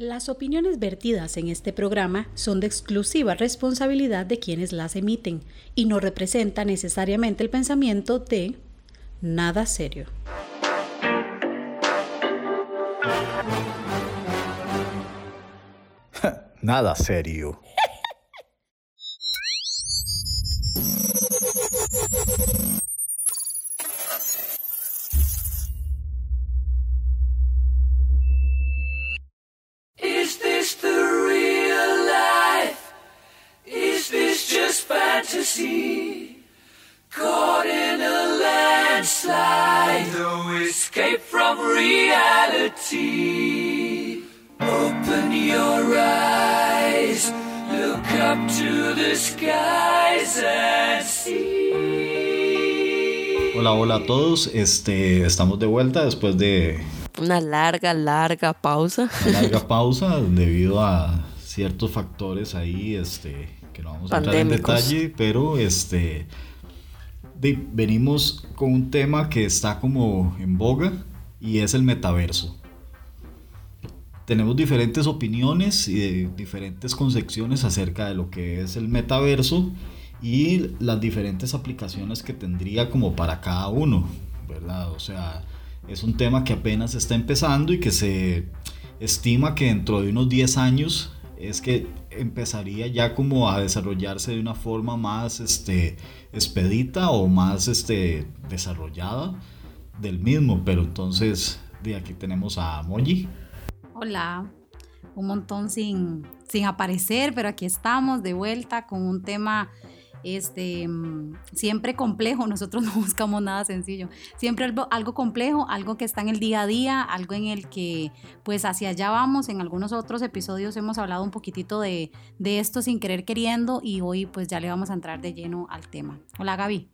Las opiniones vertidas en este programa son de exclusiva responsabilidad de quienes las emiten y no representan necesariamente el pensamiento de nada serio. nada serio. Hola, a todos. Este, estamos de vuelta después de una larga, larga pausa. Una larga pausa debido a ciertos factores ahí, este, que no vamos a entrar en detalle, pero este, venimos con un tema que está como en boga y es el metaverso. Tenemos diferentes opiniones y diferentes concepciones acerca de lo que es el metaverso y las diferentes aplicaciones que tendría como para cada uno, ¿verdad? O sea, es un tema que apenas está empezando y que se estima que dentro de unos 10 años es que empezaría ya como a desarrollarse de una forma más este, expedita o más este, desarrollada del mismo. Pero entonces, de aquí tenemos a Moji. Hola, un montón sin, sin aparecer, pero aquí estamos de vuelta con un tema este, mm, siempre complejo, nosotros no buscamos nada sencillo, siempre algo, algo, complejo, algo que está en el día a día, algo en el que pues hacia allá vamos, en algunos otros episodios hemos hablado un poquitito de, de esto sin querer queriendo y hoy pues ya le vamos a entrar de lleno al tema. Hola Gaby.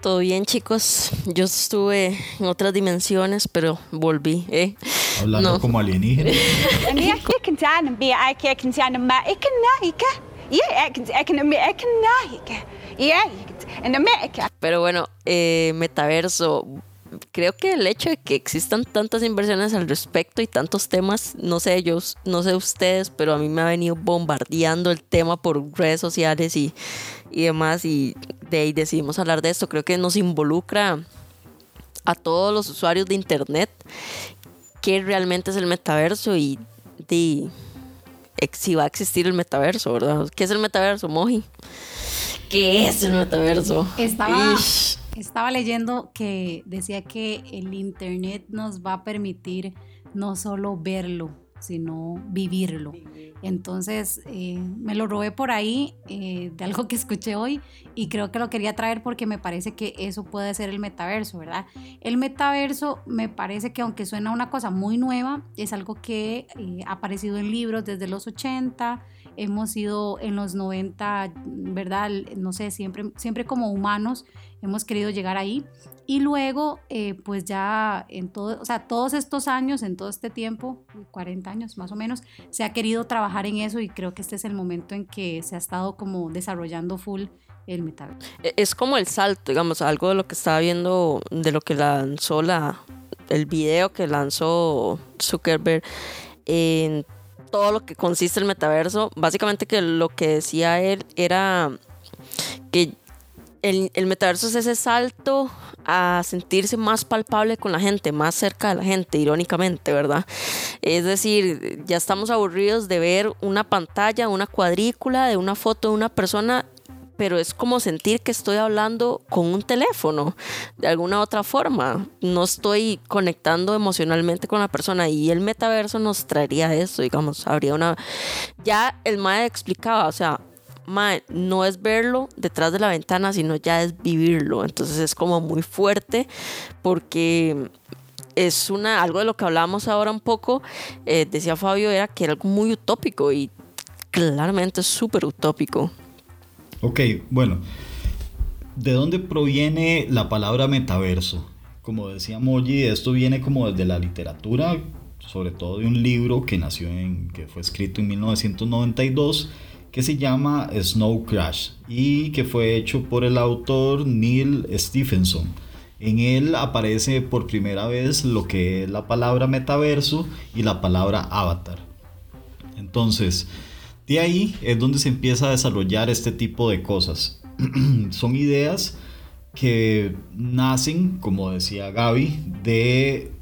Todo bien chicos, yo estuve en otras dimensiones, pero volví, ¿eh? Hablando como alienígena. Pero bueno, eh, metaverso. Creo que el hecho de que existan tantas inversiones al respecto y tantos temas, no sé yo, no sé ustedes, pero a mí me ha venido bombardeando el tema por redes sociales y, y demás. Y de ahí decidimos hablar de esto. Creo que nos involucra a todos los usuarios de internet qué realmente es el metaverso y de si va a existir el metaverso, ¿verdad? ¿Qué es el metaverso, Moji? ¿Qué es el metaverso? Estaba, estaba leyendo que decía que el Internet nos va a permitir no solo verlo, sino vivirlo. Entonces eh, me lo robé por ahí eh, de algo que escuché hoy y creo que lo quería traer porque me parece que eso puede ser el metaverso, ¿verdad? El metaverso me parece que aunque suena una cosa muy nueva, es algo que eh, ha aparecido en libros desde los 80, hemos ido en los 90, ¿verdad? No sé, siempre, siempre como humanos hemos querido llegar ahí. Y luego, eh, pues ya en todo, o sea, todos estos años, en todo este tiempo, 40 años más o menos, se ha querido trabajar en eso y creo que este es el momento en que se ha estado como desarrollando full el metaverso. Es como el salto, digamos, algo de lo que estaba viendo, de lo que lanzó la, el video que lanzó Zuckerberg en todo lo que consiste el metaverso. Básicamente que lo que decía él era que el, el metaverso es ese salto a sentirse más palpable con la gente, más cerca de la gente, irónicamente, ¿verdad? Es decir, ya estamos aburridos de ver una pantalla, una cuadrícula de una foto de una persona pero es como sentir que estoy hablando con un teléfono de alguna otra forma. No estoy conectando emocionalmente con la persona y el metaverso nos traería eso, digamos, habría una... Ya el MAE explicaba, o sea, no es verlo detrás de la ventana, sino ya es vivirlo. Entonces es como muy fuerte porque es una, algo de lo que hablábamos ahora un poco, eh, decía Fabio, era que era algo muy utópico y claramente es súper utópico. Ok, bueno, ¿de dónde proviene la palabra metaverso? Como decía Moji, esto viene como desde la literatura, sobre todo de un libro que nació en, que fue escrito en 1992 que se llama Snow Crash y que fue hecho por el autor Neil Stephenson. En él aparece por primera vez lo que es la palabra metaverso y la palabra avatar. Entonces, de ahí es donde se empieza a desarrollar este tipo de cosas. Son ideas que nacen, como decía Gaby, de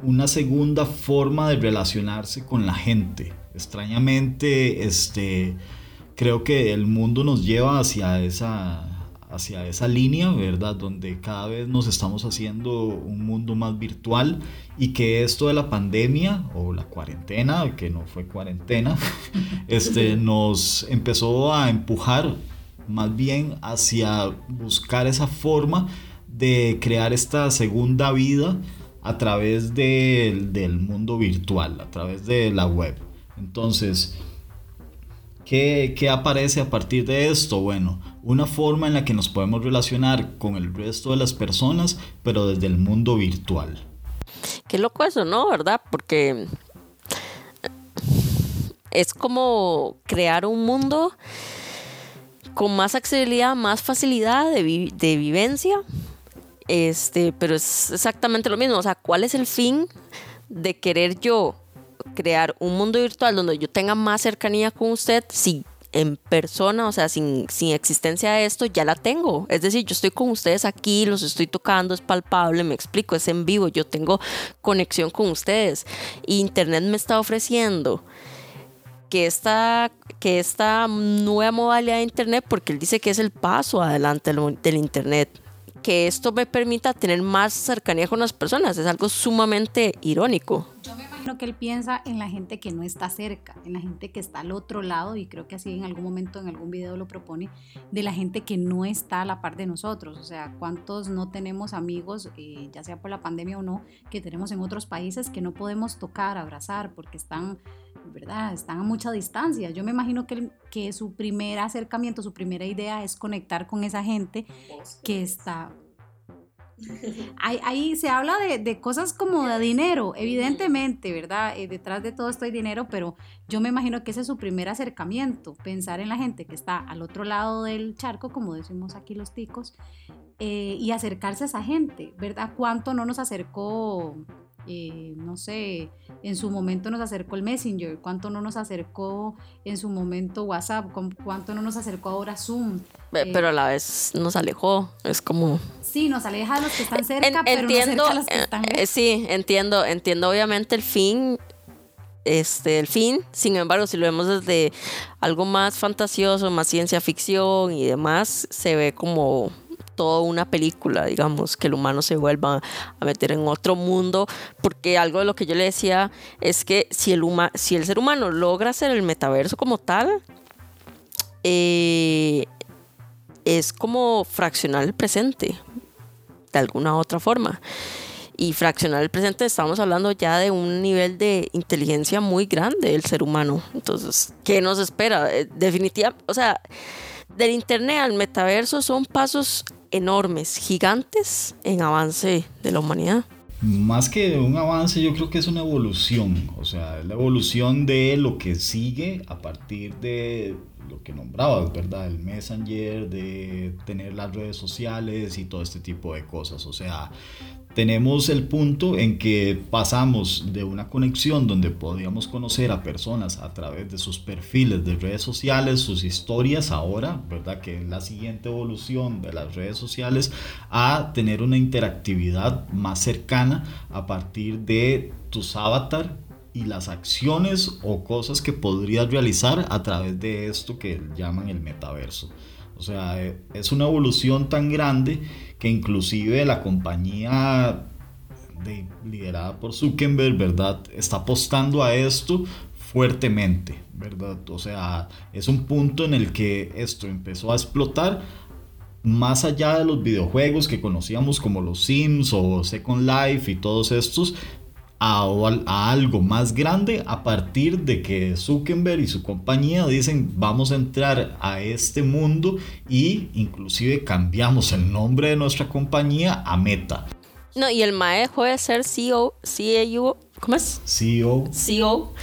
una segunda forma de relacionarse con la gente. Extrañamente, este, creo que el mundo nos lleva hacia esa, hacia esa línea, ¿verdad? Donde cada vez nos estamos haciendo un mundo más virtual y que esto de la pandemia o la cuarentena, que no fue cuarentena, este, nos empezó a empujar más bien hacia buscar esa forma de crear esta segunda vida a través del mundo virtual, a través de la web. Entonces, ¿qué, ¿qué, aparece a partir de esto? Bueno, una forma en la que nos podemos relacionar con el resto de las personas, pero desde el mundo virtual. Qué loco eso, ¿no? ¿Verdad? Porque es como crear un mundo con más accesibilidad, más facilidad de, de vivencia. Este, pero es exactamente lo mismo. O sea, ¿cuál es el fin de querer yo crear un mundo virtual donde yo tenga más cercanía con usted si en persona, o sea, sin, sin existencia de esto, ya la tengo. Es decir, yo estoy con ustedes aquí, los estoy tocando, es palpable, me explico, es en vivo, yo tengo conexión con ustedes. Internet me está ofreciendo que esta, que esta nueva modalidad de Internet, porque él dice que es el paso adelante del Internet, que esto me permita tener más cercanía con las personas, es algo sumamente irónico. Yo me imagino que él piensa en la gente que no está cerca, en la gente que está al otro lado, y creo que así en algún momento, en algún video lo propone, de la gente que no está a la par de nosotros. O sea, ¿cuántos no tenemos amigos, eh, ya sea por la pandemia o no, que tenemos en otros países que no podemos tocar, abrazar, porque están ¿verdad? Están a mucha distancia. Yo me imagino que, que su primer acercamiento, su primera idea es conectar con esa gente que está... Ahí, se habla de, cosas como de dinero, evidentemente, ¿verdad? Eh, detrás de todo esto hay dinero, pero yo me imagino que ese es su primer acercamiento, pensar en la gente que está al otro lado del charco, como decimos aquí los ticos, eh, y acercarse a esa gente, ¿verdad? ¿Cuánto no nos acercó eh, no sé, en su momento nos acercó el Messenger, cuánto no nos acercó en su momento WhatsApp, cuánto no nos acercó ahora Zoom. Eh, pero a la vez nos alejó, es como... Sí, nos aleja de los que están cerca, pero entiendo, a los que están eh, sí, entiendo, entiendo obviamente el fin, este, el fin, sin embargo, si lo vemos desde algo más fantasioso, más ciencia ficción y demás, se ve como toda una película, digamos, que el humano se vuelva a meter en otro mundo, porque algo de lo que yo le decía es que si el, si el ser humano logra hacer el metaverso como tal, eh, es como fraccionar el presente, de alguna otra forma. Y fraccionar el presente, estamos hablando ya de un nivel de inteligencia muy grande del ser humano. Entonces, ¿qué nos espera? Eh, definitivamente, o sea, del Internet al metaverso son pasos enormes, gigantes en avance de la humanidad. Más que un avance, yo creo que es una evolución, o sea, la evolución de lo que sigue a partir de lo que nombrabas, ¿verdad? El Messenger, de tener las redes sociales y todo este tipo de cosas, o sea, tenemos el punto en que pasamos de una conexión donde podíamos conocer a personas a través de sus perfiles de redes sociales, sus historias ahora, ¿verdad? Que es la siguiente evolución de las redes sociales, a tener una interactividad más cercana a partir de tus avatar y las acciones o cosas que podrías realizar a través de esto que llaman el metaverso. O sea, eh, es una evolución tan grande que inclusive la compañía liderada por Zuckerberg, ¿verdad? Está apostando a esto fuertemente, ¿verdad? O sea, es un punto en el que esto empezó a explotar más allá de los videojuegos que conocíamos como los Sims o Second Life y todos estos, a, algo más grande a partir de que Zuckerberg y su compañía dicen vamos a entrar a este mundo y inclusive cambiamos el nombre de nuestra compañía a Meta. No, y el MAE dejó de ser CEO, CEO, ¿cómo es? CEO. CEO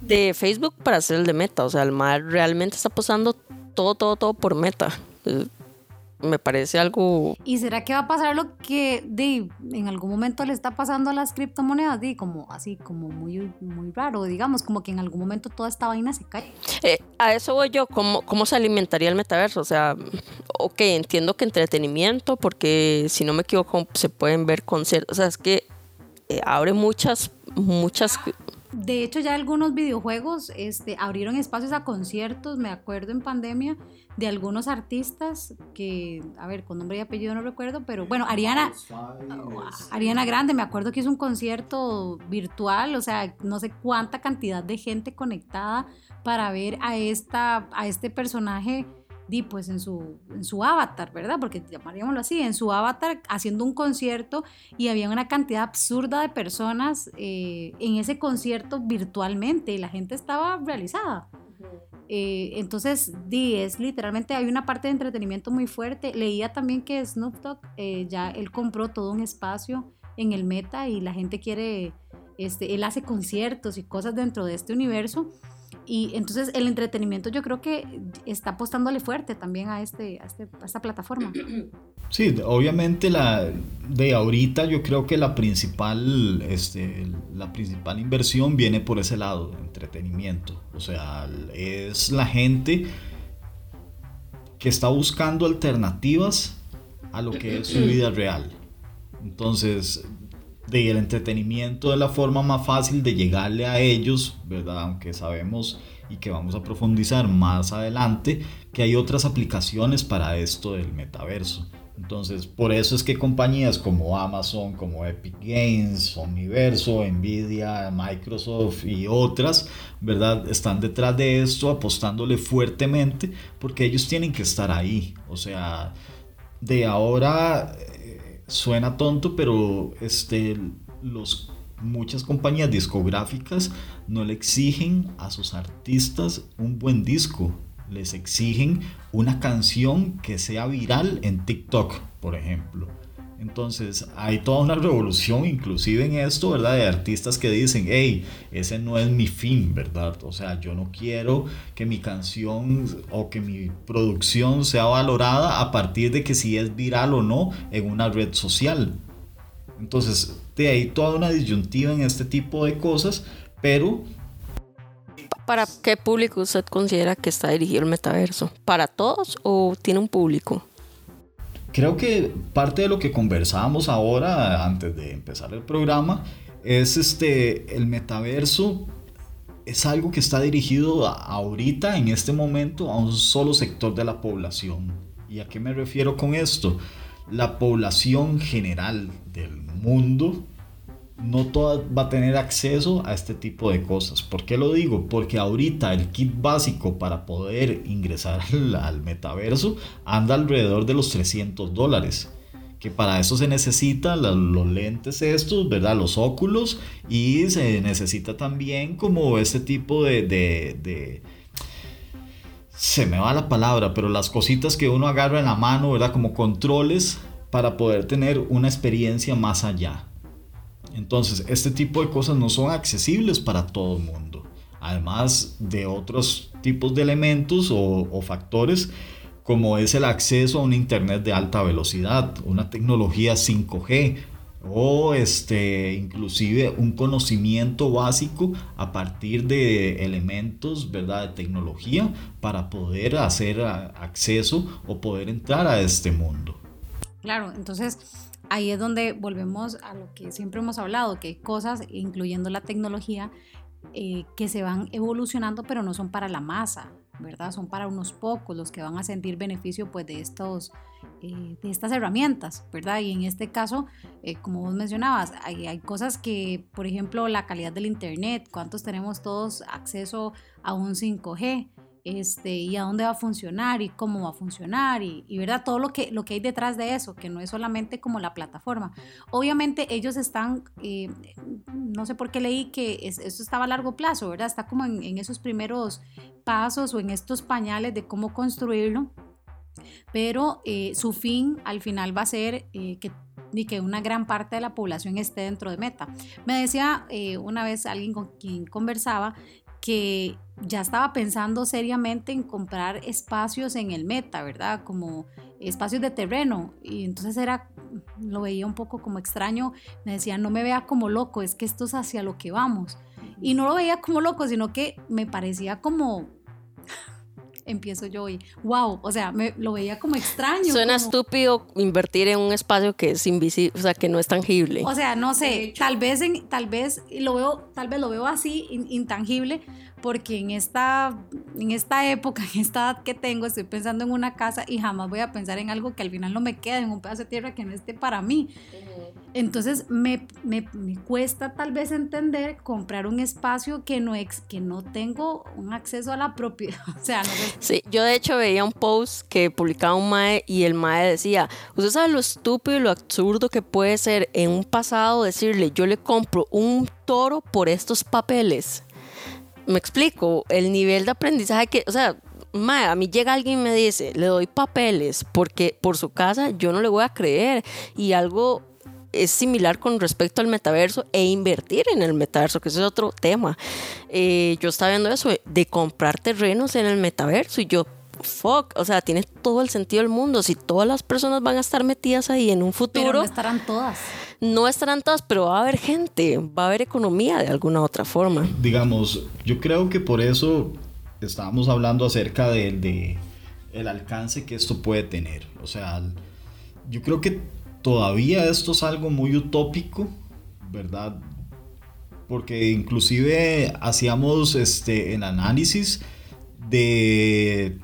de Facebook para ser el de Meta. O sea, el MAE realmente está posando todo, todo, todo por Meta. Me parece algo... ¿Y será que va a pasar lo que de, en algún momento le está pasando a las criptomonedas? De, como así, como muy, muy raro, digamos, como que en algún momento toda esta vaina se cae. Eh, a eso voy yo, ¿cómo, ¿cómo se alimentaría el metaverso? O sea, ok, entiendo que entretenimiento, porque si no me equivoco, se pueden ver conciertos, o sea, es que eh, abre muchas, muchas de hecho, ya algunos videojuegos este, abrieron espacios a conciertos, me acuerdo en pandemia, de algunos artistas que, a ver, con nombre y apellido no recuerdo, pero bueno, Ariana, Ariana Grande, me acuerdo que hizo un concierto virtual, o sea, no sé cuánta cantidad de gente conectada para ver a, esta, a este personaje di pues en su, en su avatar, ¿verdad? Porque llamaríamoslo así, en su avatar haciendo un concierto y había una cantidad absurda de personas eh, en ese concierto virtualmente y la gente estaba realizada. Eh, entonces, di, es literalmente, hay una parte de entretenimiento muy fuerte. Leía también que Snoop Dogg eh, ya él compró todo un espacio en el meta y la gente quiere, este, él hace conciertos y cosas dentro de este universo. Y entonces el entretenimiento yo creo que está apostándole fuerte también a, este, a, este, esta plataforma. Sí, obviamente la de ahorita yo creo que la principal, este, la principal inversión viene por ese lado, entretenimiento. O sea, es la gente que está buscando alternativas a lo que es su vida real. Entonces, de el entretenimiento de la forma más fácil de llegarle a ellos, ¿verdad? Aunque sabemos y que vamos a profundizar más adelante que hay otras aplicaciones para esto del metaverso. Entonces, por eso es que compañías como Amazon, como Epic Games, Omniverso, Nvidia, Microsoft y otras, ¿verdad? Están detrás de esto apostándole fuertemente porque ellos tienen que estar ahí. O sea, de ahora suena tonto, pero este, los, muchas compañías discográficas no le exigen a sus artistas un buen disco, les exigen una canción que sea viral en TikTok, por ejemplo. Entonces hay toda una revolución inclusive en esto, ¿verdad? De artistas que dicen, hey, ese no es mi fin, ¿verdad? O sea, yo no quiero que mi canción o que mi producción sea valorada a partir de que si es viral o no en una red social. Entonces, de ahí toda una disyuntiva en este tipo de cosas, pero... ¿Para qué público usted considera que está dirigido el metaverso? ¿Para todos o tiene un público? Creo que parte de lo que conversábamos ahora, antes de empezar el programa, es este, el metaverso es algo que está dirigido ahorita, en este momento, a un solo sector de la población. ¿Y a qué me refiero con esto? La población general del mundo no toda va a tener acceso a este tipo de cosas. ¿Por qué lo digo? Porque ahorita el kit básico para poder ingresar al, metaverso anda alrededor de los 300 dólares. Que para eso se necesitan los lentes estos, ¿verdad? Los óculos y se necesita también como este tipo de, de, de se me va la palabra, pero las cositas que uno agarra en la mano, ¿verdad? Como controles para poder tener una experiencia más allá. Entonces, este tipo de cosas no son accesibles para todo el mundo. Además de otros tipos de elementos o, factores como es el acceso a un internet de alta velocidad, una tecnología 5G o este inclusive un conocimiento básico a partir de elementos, ¿verdad? de tecnología para poder hacer acceso o poder entrar a este mundo. Claro, entonces ahí es donde volvemos a lo que siempre hemos hablado, que hay cosas, incluyendo la tecnología, eh, que se van evolucionando, pero no son para la masa, ¿verdad? Son para unos pocos los que van a sentir beneficio pues, de, estos, eh, de estas herramientas, ¿verdad? Y en este caso, eh, como vos mencionabas, hay, hay cosas que, por ejemplo, la calidad del Internet, cuántos tenemos todos acceso a un 5G, este, y a dónde va a funcionar y cómo va a funcionar y, verdad todo lo que, lo que hay detrás de eso, que no es solamente como la plataforma. Obviamente ellos están, eh, no sé por qué leí que esto estaba a largo plazo, ¿verdad? Está como en, esos primeros pasos o en estos pañales de cómo construirlo, pero eh, su fin al final va a ser eh, que que una gran parte de la población esté dentro de Meta. Me decía una vez alguien con quien conversaba que ya estaba pensando seriamente en comprar espacios en el meta, ¿verdad? Como espacios de terreno. Y entonces era, lo veía un poco como extraño. Me decía, no me vea como loco, es que esto es hacia lo que vamos. Y no lo veía como loco, sino que me parecía como empiezo yo y wow, o sea, me lo veía como extraño. Suena estúpido invertir en un espacio que es invisible, o sea, que no es tangible. O sea, no sé, tal vez en, tal vez lo veo, tal vez lo veo así intangible, porque en esta, en esta época, en esta edad que tengo, estoy pensando en una casa y jamás voy a pensar en algo que al final no me quede, en un pedazo de tierra que no esté para mí. Entonces me, me, me, cuesta tal vez entender comprar un espacio que no, ex, que no tengo un acceso a la propiedad. O sea, Sí, yo de hecho veía un post que publicaba un MAE y el MAE decía, usted sabe lo estúpido y lo absurdo que puede ser en un pasado decirle, yo le compro un toro por estos papeles me explico, el nivel de aprendizaje que, o sea, a mí llega alguien y me dice, le doy papeles porque por su casa yo no le voy a creer y algo es similar con respecto al metaverso e invertir en el metaverso, que ese es otro tema. Eh, yo estaba viendo eso de comprar terrenos en el metaverso y yo, fuck, o sea, tiene todo el sentido del mundo. Si todas las personas van a estar metidas ahí en un futuro. Pero no estarán todas. No estarán todas, pero va a haber gente, va a haber economía de alguna otra forma. Digamos, yo creo que por eso estábamos hablando acerca del de el alcance que esto puede tener. O sea, yo creo que todavía esto es algo muy utópico, ¿verdad? Porque inclusive hacíamos este, el análisis de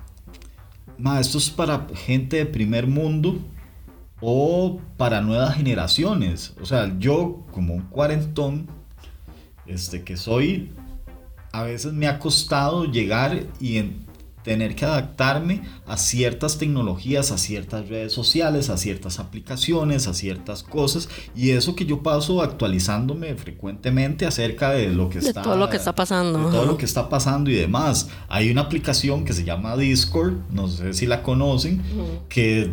esto es para gente de primer mundo o para nuevas generaciones. O sea, yo como un cuarentón, este que soy, a veces me ha costado llegar y en, tener que adaptarme a ciertas tecnologías, a ciertas redes sociales, a ciertas aplicaciones, a ciertas cosas y eso que yo paso actualizándome frecuentemente acerca de lo que está todo lo que está pasando, todo lo que está pasando y demás. Hay una aplicación que se llama Discord, no sé si la conocen, que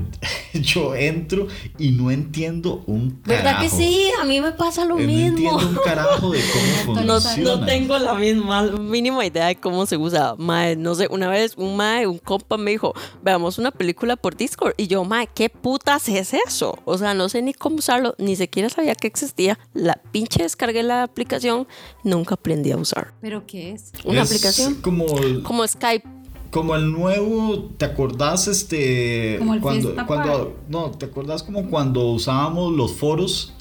yo entro y no entiendo un carajo. ¿Verdad que sí? A mí me pasa lo mismo. No entiendo un carajo de cómo funciona. No, tengo la misma mínima idea de cómo se usa. no sé, una vez un mae, un compa me dijo, veamos una película por Discord. Y yo, mae, ¿qué putas es eso? O sea, no sé ni cómo usarlo, ni siquiera sabía que existía. La pinche descargué la aplicación, nunca aprendí a usar. ¿Pero qué es? Una aplicación. Como, como Skype. Como el nuevo, ¿te acordás este cuando cuando no, te acordás como cuando usábamos los foros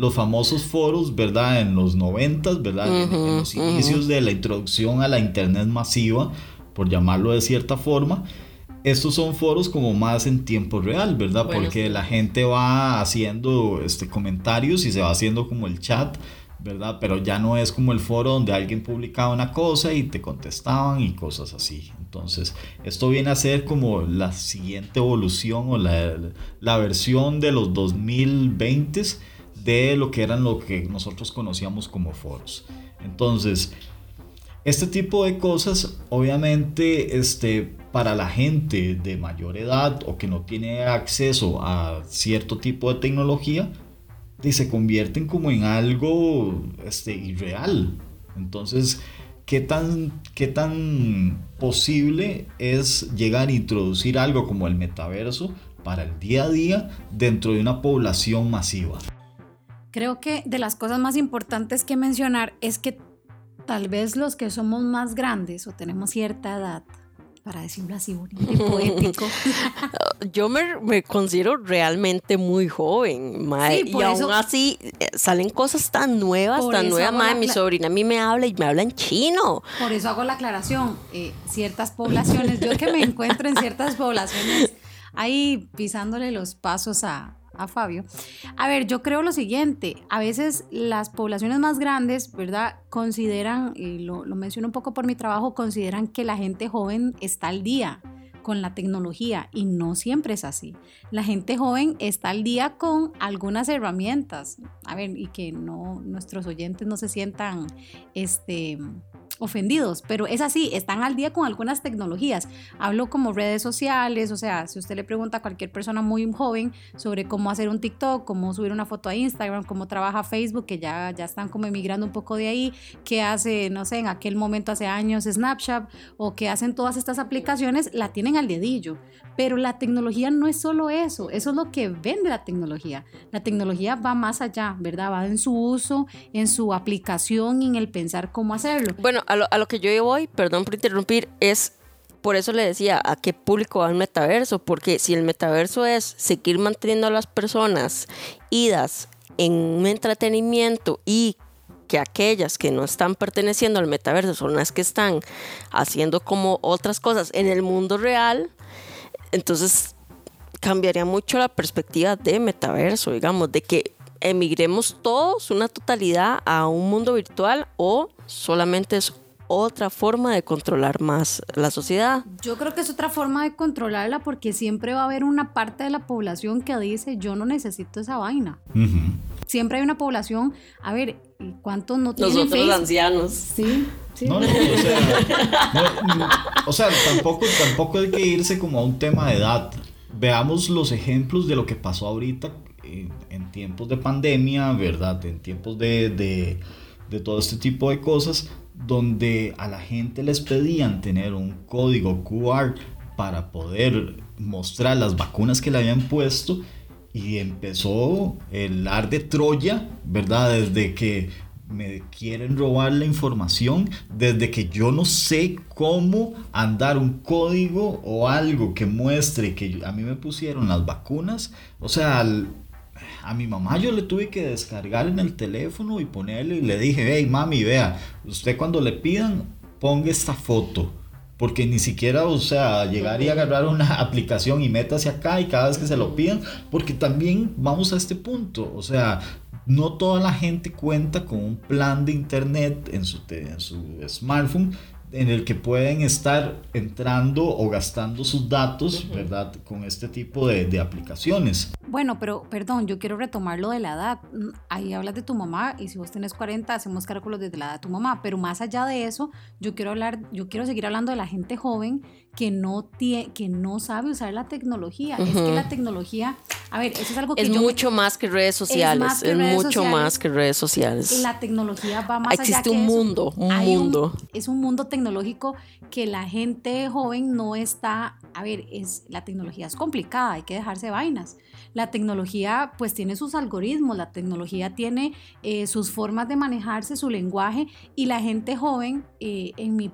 los famosos foros, ¿verdad? En los noventas, ¿verdad? en, los inicios de la introducción a la internet masiva, por llamarlo de cierta forma. Estos son foros como más en tiempo real, ¿verdad? Porque la gente va haciendo este, comentarios y se va haciendo como el chat, ¿verdad? Pero ya no es como el foro donde alguien publicaba una cosa y te contestaban y cosas así. Entonces, esto viene a ser como la siguiente evolución o la, la versión de los 2020 de lo que eran lo que nosotros conocíamos como foros. Entonces, este tipo de cosas, obviamente, este, para la gente de mayor edad o que no tiene acceso a cierto tipo de tecnología, se convierten como en algo este, irreal. Entonces, ¿qué tan, ¿qué tan posible es llegar a introducir algo como el metaverso para el día a día dentro de una población masiva? Creo que de las cosas más importantes que mencionar es que tal vez los que somos más grandes o tenemos cierta edad, para decirlo así bonito y poético. Yo me, considero realmente muy joven, mae, y aún así eh, salen cosas tan nuevas, tan nuevas, mae, mi sobrina a mí me habla y me habla en chino. Por eso hago la aclaración, eh, ciertas poblaciones, yo que me encuentro en ciertas poblaciones ahí pisándole los pasos a, a Fabio. A ver, yo creo lo siguiente, a veces las poblaciones más grandes, ¿verdad? Consideran, y lo, lo menciono un poco por mi trabajo, consideran que la gente joven está al día con la tecnología y no siempre es así. La gente joven está al día con algunas herramientas. A ver, y que no nuestros oyentes no se sientan este ofendidos, pero es así, están al día con algunas tecnologías. Hablo como redes sociales, o sea, si usted le pregunta a cualquier persona muy joven sobre cómo hacer un TikTok, cómo subir una foto a Instagram, cómo trabaja Facebook, que ya, ya están como emigrando un poco de ahí, qué hace, no sé, en aquel momento hace años Snapchat o qué hacen todas estas aplicaciones, la tienen al dedillo. Pero la tecnología no es solo eso, eso es lo que vende la tecnología. La tecnología va más allá, ¿verdad? Va en su uso, en su aplicación y en el pensar cómo hacerlo. Bueno, a lo, a lo que yo voy, perdón por interrumpir, es por eso le decía a qué público va el metaverso, porque si el metaverso es seguir manteniendo a las personas idas en un entretenimiento y que aquellas que no están perteneciendo al metaverso son las que están haciendo como otras cosas en el mundo real, entonces cambiaría mucho la perspectiva de metaverso, digamos, de que emigremos todos una totalidad a un mundo virtual o solamente es otra forma de controlar más la sociedad. Yo creo que es otra forma de controlarla porque siempre va a haber una parte de la población que dice yo no necesito esa vaina. Siempre hay una población, a ver, ¿cuántos no tienen Nosotros los ancianos. Sí. Sí. No, no, o sea, o sea tampoco, tampoco hay que irse como a un tema de edad. Veamos los ejemplos de lo que pasó ahorita en, tiempos de pandemia, ¿verdad? En tiempos de, de, de todo este tipo de cosas, donde a la gente les pedían tener un código QR para poder mostrar las vacunas que le habían puesto y empezó el ar de Troya, ¿verdad? Desde que me quieren robar la información desde que yo no sé cómo andar un código o algo que muestre que a mí me pusieron las vacunas. O sea, a mi mamá yo le tuve que descargar en el teléfono y ponerle y le dije, hey mami, vea, usted cuando le pidan, ponga esta foto. Porque ni siquiera, o sea, llegar y agarrar una aplicación y métase acá y cada vez que se lo pidan, porque también vamos a este punto, o sea, no toda la gente cuenta con un plan de internet en su, en su smartphone en el que pueden estar entrando o gastando sus datos, ¿verdad? Con este tipo de, de, aplicaciones. Bueno, pero perdón, yo quiero retomar lo de la edad. Mm, ahí hablas de tu mamá y si vos tenés 40, hacemos cálculos desde la edad de tu mamá. Pero más allá de eso, yo quiero hablar, yo quiero seguir hablando de la gente joven que no, tiene, que no sabe usar la tecnología. Es que la tecnología, a ver, eso es algo que... Es mucho más que redes sociales, es, mucho más que redes sociales. La tecnología va más Existe allá. Existe un mundo, un mundo. es un mundo tecnológico que la gente joven no está, a ver, es, la tecnología es complicada, hay que dejarse vainas. La tecnología pues tiene sus algoritmos, la tecnología tiene eh, sus formas de manejarse, su lenguaje y la gente joven, eh, en mi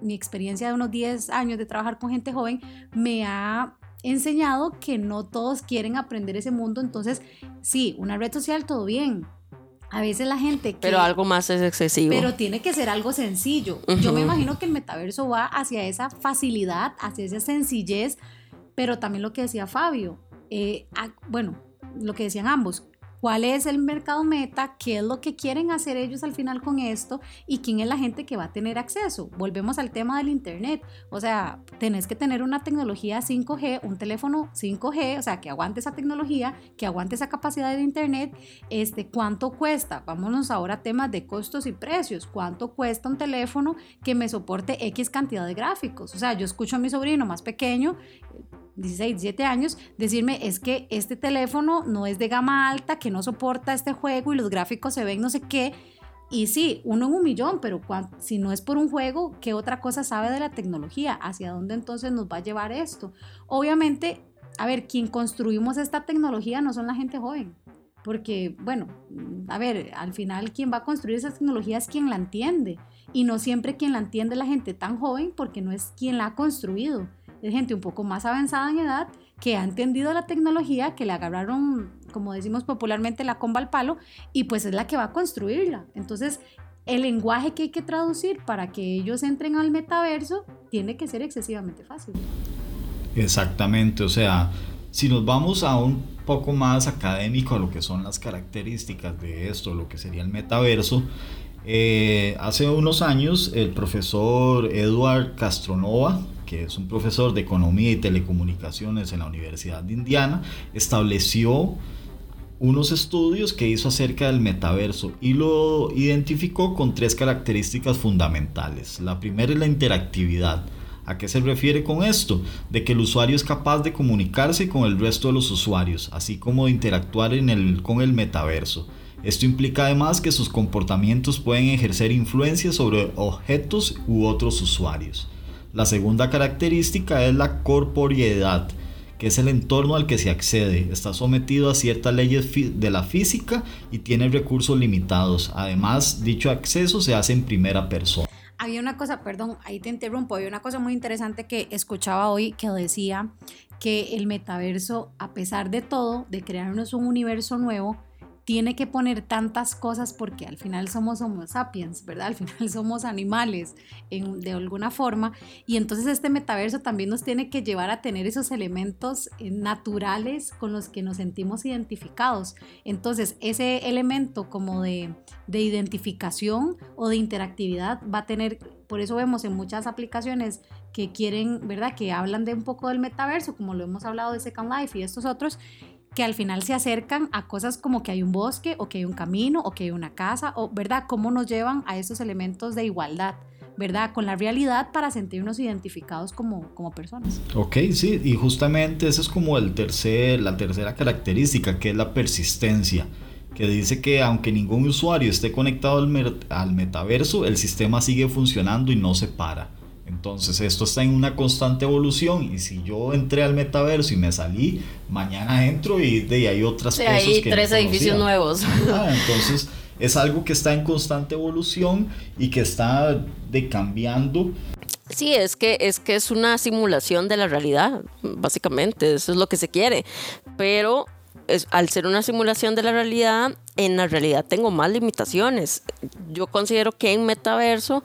mi experiencia de unos 10 años de trabajar con gente joven me ha enseñado que no todos quieren aprender ese mundo. Entonces, sí, una red social, todo bien. A veces la gente... Que, pero algo más es excesivo. Pero tiene que ser algo sencillo. Yo me imagino que el metaverso va hacia esa facilidad, hacia esa sencillez, pero también lo que decía Fabio, eh, bueno, lo que decían ambos, cuál es el mercado meta, qué es lo que quieren hacer ellos al final con esto y quién es la gente que va a tener acceso. Volvemos al tema del Internet. O sea, tenés que tener una tecnología 5G, un teléfono 5G, o sea, que aguante esa tecnología, que aguante esa capacidad de Internet. Este, ¿Cuánto cuesta? Vámonos ahora a temas de costos y precios. ¿Cuánto cuesta un teléfono que me soporte X cantidad de gráficos? O sea, yo escucho a mi sobrino más pequeño 16, 17 años, decirme es que este teléfono no es de gama alta, que no soporta este juego y los gráficos se ven no sé qué. Y sí, uno en un millón, pero si no es por un juego, ¿qué otra cosa sabe de la tecnología? ¿Hacia dónde entonces nos va a llevar esto? Obviamente, a ver, quien construimos esta tecnología no son la gente joven, porque, bueno, a ver, al final quien va a construir esa tecnología es quien la entiende, y no siempre quien la entiende la gente tan joven porque no es quien la ha construido es gente un poco más avanzada en edad que ha entendido la tecnología, que le agarraron, como decimos popularmente, la comba al palo y pues es la que va a construirla. Entonces, el lenguaje que hay que traducir para que ellos entren al metaverso tiene que ser excesivamente fácil. Exactamente, o sea, si nos vamos a un poco más académico a lo que son las características de esto, lo que sería el metaverso, eh, hace unos años el profesor Edward Castronova, que es un profesor de economía y telecomunicaciones en la Universidad de Indiana, estableció unos estudios que hizo acerca del metaverso y lo identificó con tres características fundamentales. La primera es la interactividad. ¿A qué se refiere con esto? De que el usuario es capaz de comunicarse con el resto de los usuarios, así como de interactuar en el, con el metaverso. Esto implica además que sus comportamientos pueden ejercer influencia sobre objetos u otros usuarios. La segunda característica es la corporeidad, que es el entorno al que se accede. Está sometido a ciertas leyes de la física y tiene recursos limitados. Además, dicho acceso se hace en primera persona había una cosa, perdón, ahí te interrumpo, había una cosa muy interesante que escuchaba hoy que decía que el metaverso, a pesar de todo, de crearnos un universo nuevo, tiene que poner tantas cosas porque al final somos homo sapiens, ¿verdad? Al final somos animales de alguna forma y entonces este metaverso también nos tiene que llevar a tener esos elementos eh, naturales con los que nos sentimos identificados. Entonces ese elemento como de, de identificación o de interactividad va a tener, por eso vemos en muchas aplicaciones que quieren, ¿verdad? Que hablan de un poco del metaverso, como lo hemos hablado de Second Life y estos otros, que al final se acercan a cosas como que hay un bosque o que hay un camino o que hay una casa o, ¿verdad? ¿Cómo nos llevan a esos elementos de igualdad? ¿verdad? Con la realidad para sentirnos identificados como, como personas. Ok, sí, y justamente esa es como el tercer, la tercera característica, que es la persistencia, que dice que aunque ningún usuario esté conectado al, al metaverso, el sistema sigue funcionando y no se para. Entonces esto está en una constante evolución y si yo entré al metaverso y me salí, mañana entro y de ahí hay otras cosas. Hay tres edificios nuevos. Ah, entonces es algo que está en constante evolución y que está de cambiando. Sí, es que, es que es una simulación de la realidad, básicamente, eso es lo que se quiere. Pero es, al ser una simulación de la realidad, en la realidad tengo más limitaciones. Yo considero que en metaverso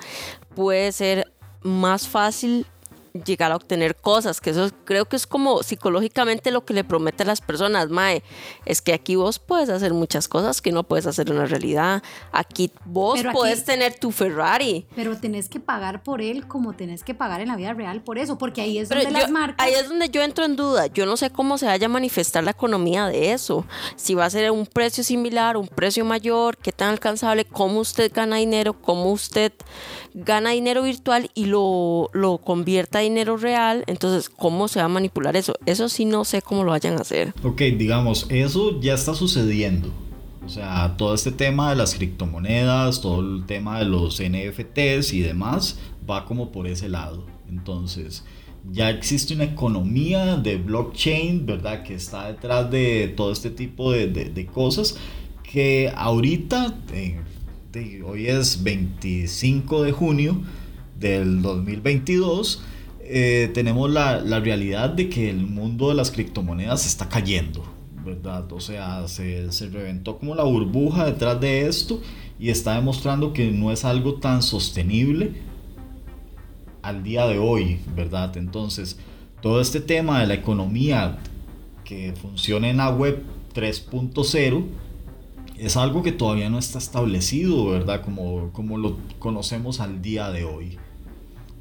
puede ser más fácil llegar a obtener cosas, que eso creo que es como psicológicamente lo que le promete a las personas, Mae, es que aquí vos puedes hacer muchas cosas que no puedes hacer en la realidad, aquí vos puedes tener tu Ferrari. Pero tenés que pagar por él como tenés que pagar en la vida real por eso, porque ahí es donde las marcas... Ahí es donde yo entro en duda, yo no sé cómo se vaya a manifestar la economía de eso, si va a ser un precio similar, un precio mayor, qué tan alcanzable, cómo usted gana dinero, cómo usted gana dinero virtual y lo, lo convierta dinero real, entonces, ¿cómo se va a manipular eso? Eso sí no sé cómo lo vayan a hacer. Ok, digamos, eso ya está sucediendo. O sea, todo este tema de las criptomonedas, todo el tema de los NFTs y demás, va como por ese lado. Entonces, ya existe una economía de blockchain, ¿verdad? Que está detrás de todo este tipo de, de, cosas que ahorita, hoy es 25 de junio del 2022, eh, tenemos la, la, realidad de que el mundo de las criptomonedas está cayendo, ¿verdad? O sea, se, se, reventó como la burbuja detrás de esto y está demostrando que no es algo tan sostenible al día de hoy, ¿verdad? Entonces, todo este tema de la economía que funciona en la web 3.0 es algo que todavía no está establecido, ¿verdad? Como, como lo conocemos al día de hoy.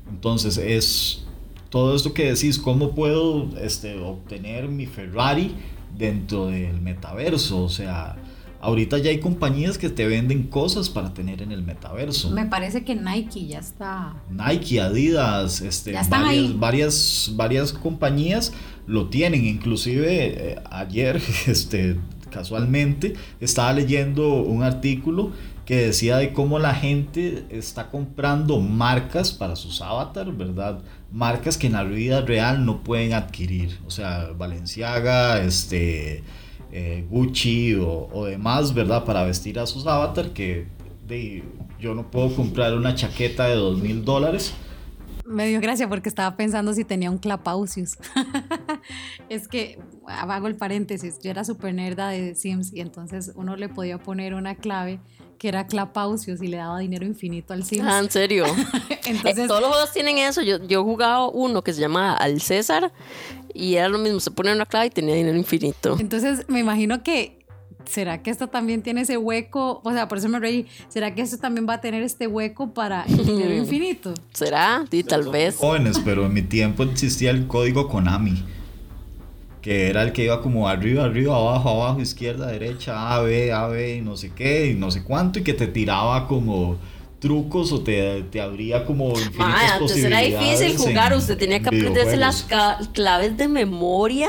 Entonces es todo esto que decís, ¿cómo puedo este, obtener mi Ferrari dentro del metaverso? O sea, ahorita ya hay compañías que te venden cosas para tener en el metaverso. Me parece que Nike ya está. Nike, Adidas, este, varias, varias, varias, compañías lo tienen. Inclusive eh, ayer, este, casualmente, estaba leyendo un artículo que decía de cómo la gente está comprando marcas para sus avatars, ¿verdad? Marcas que en la vida real no pueden adquirir. O sea, Valenciaga, este, eh, Gucci o, demás, ¿verdad? Para vestir a sus avatars que yo no puedo comprar una chaqueta de dos mil dólares. Me dio gracia porque estaba pensando si tenía un clapausius. es que, hago el paréntesis, yo era súper nerda de Sims y entonces uno le podía poner una clave que era Clapausius y le daba dinero infinito al Sims. Ah, ¿en serio? Entonces, todos los juegos tienen eso. Yo, yo he jugado uno que se llama Al César y era lo mismo, se pone una clave y tenía dinero infinito. Entonces me imagino que ¿será que esto también tiene ese hueco? O sea, por eso me reí. ¿Será que esto también va a tener este hueco para el dinero infinito? ¿Será? Sí, tal vez. Jóvenes, pero en mi tiempo existía el código Konami. Que era el que iba como arriba, arriba, abajo, abajo, izquierda, derecha, A, B, A, B, y no sé qué, y no sé cuánto, y que te tiraba como trucos o te, te abría como infinitas antes era difícil jugar, usted tenía que aprenderse las claves de memoria.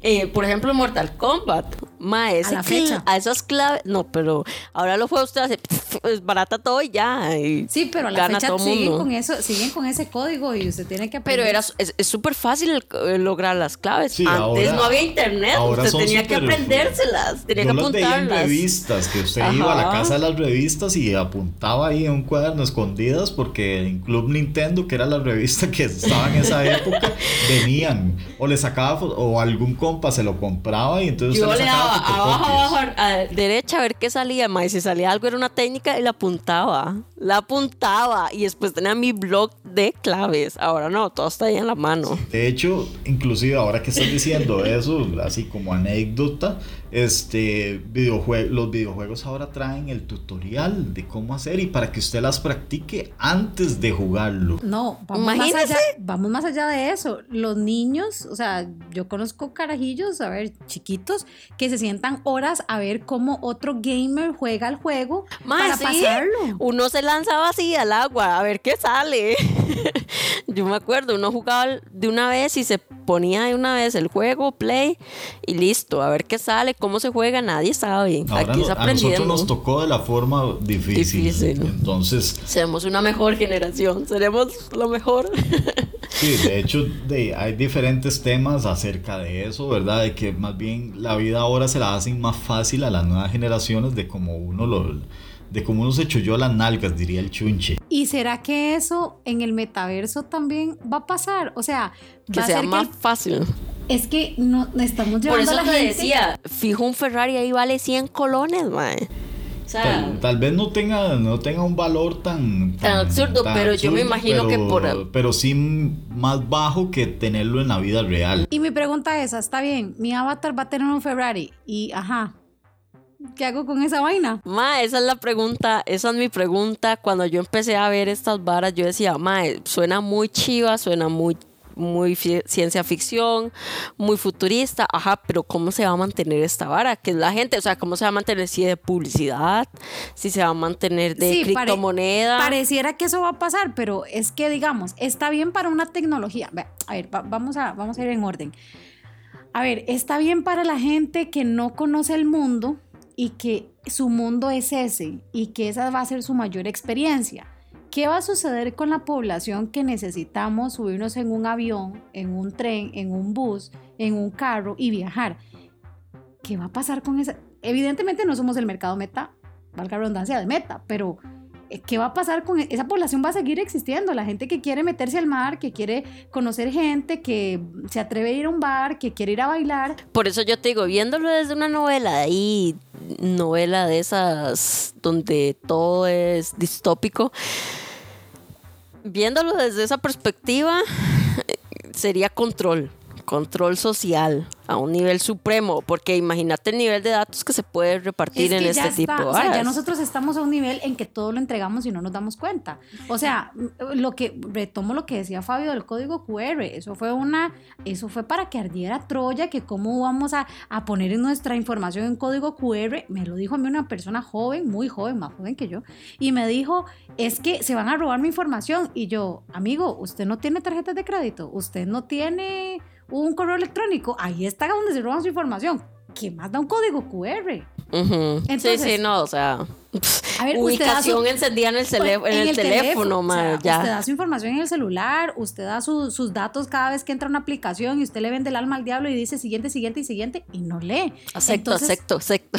Eh, por ejemplo, Mortal Kombat. Mae, ese la cl- fecha. a esas claves. No, pero ahora lo juega usted, hace. Es barata todo y ya. y Sí, pero a la gana fecha todo siguen mundo. con eso, siguen con ese código y usted tiene que Pero aprender. era, es súper fácil lograr las claves. Sí, Antes ahora- no había internet, ahora usted tenía que aprendérselas, tenía Yo que los veía en apuntarlas. revistas, que usted iba a la Ajá. casa de las revistas y apuntaba ahí en un cuaderno escondidas porque en Club Nintendo, que era la revista que estaba en esa época, venían o le sacaba o algún compa se lo compraba y entonces Yo usted le sacaba abajo, abajo, a derecha a ver qué salía, ma, y si salía algo era una técnica y la apuntaba. La apuntaba y después tenía mi blog de claves. Ahora no, todo está ahí en la mano. De hecho, inclusive ahora que estás diciendo eso, así como anécdota, este videojue- los videojuegos ahora traen el tutorial de cómo hacer y para que usted las practique antes de jugarlo. No, vamos más, Imagínese. allá, vamos más allá de eso. Los niños, o sea, yo conozco carajillos, a ver, chiquitos, que se sientan horas a ver cómo otro gamer juega el juego Ma, para sí. pasarlo. Uno se lanzaba así al agua a ver qué sale. Yo me acuerdo, uno jugaba de una vez y se ponía de una vez el juego, play y listo, a ver qué sale, cómo se juega, nadie sabe. Ahora Aquí no- a nosotros nos tocó de la forma difícil. Difícil. Entonces, Seremos una mejor generación, seremos lo mejor. sí, de hecho, de, hay diferentes temas acerca de eso, ¿verdad? De que más bien la vida ahora se la hacen más fácil a las nuevas generaciones de como uno lo. De como uno se chulló las nalgas, diría el chunche. ¿Y será que eso en el metaverso también va a pasar? O sea, que va a ser que más el- fácil. es que no estamos llevando Por eso a la te gente. decía, fijo un Ferrari ahí vale 100 colones, mae. O sea, Tal, tal vez no tenga, no tenga un valor tan, Tan absurdo, pero yo me imagino que por- Pero sí más bajo que tenerlo en la vida real. Y mi pregunta es, está bien, mi avatar va a tener un Ferrari y ajá, ¿qué hago con esa vaina? Ma, esa es la pregunta, esa es mi pregunta. Cuando yo empecé a ver estas varas, yo decía, ma, suena muy chiva, suena muy, muy ciencia ficción, muy futurista, ajá, pero ¿cómo se va a mantener esta vara? Que es la gente, o sea, ¿cómo se va a mantener si de publicidad, si se va a mantener de Sí, pare- criptomoneda? Pareciera que eso va a pasar, pero es que, digamos, está bien para una tecnología. A ver, va- vamos, a, vamos a ir en orden. A ver, está bien para la gente que no conoce el mundo y que su mundo es ese y que esa va a ser su mayor experiencia. ¿Qué va a suceder con la población que necesitamos subirnos en un avión, en un tren, en un bus, en un carro y viajar? ¿Qué va a pasar con esa? Evidentemente no somos el mercado meta, valga la redundancia de meta, pero ¿qué va a pasar con esa población? Va a seguir existiendo, la gente que quiere meterse al mar, que quiere conocer gente, que se atreve a ir a un bar, que quiere ir a bailar. Por eso yo te digo, viéndolo desde una novela ahí, novela de esas donde todo es distópico, viéndolo desde esa perspectiva, eh, sería control, control social a un nivel supremo, porque imagínate el nivel de datos que se puede repartir Es en este tipo de o sea, ya nosotros estamos a un nivel en que todo lo entregamos y no nos damos cuenta. O sea, lo que retomo lo que decía Fabio del código QR, eso fue una, eso fue para que ardiera Troya, que cómo vamos a, a poner en nuestra información en código QR. Me lo dijo a mí una persona joven, muy joven, más joven que yo, y me dijo, es que se van a robar mi información. Y yo, amigo, usted no tiene tarjetas de crédito, usted no tiene un correo electrónico, ahí está donde se roban su información. ¿Qué más da un código QR? Sí, Entonces- sí, no, o sea, A ver, usted da su- ubicación encendida en el, celé- Pues, en el, teléfono, o ma, sea, ya. Usted da su información en el celular, usted da su- sus datos cada vez que entra una aplicación y usted le vende el alma al diablo y dice siguiente, siguiente y siguiente y no lee. Acepto, Entonces, acepto, acepto.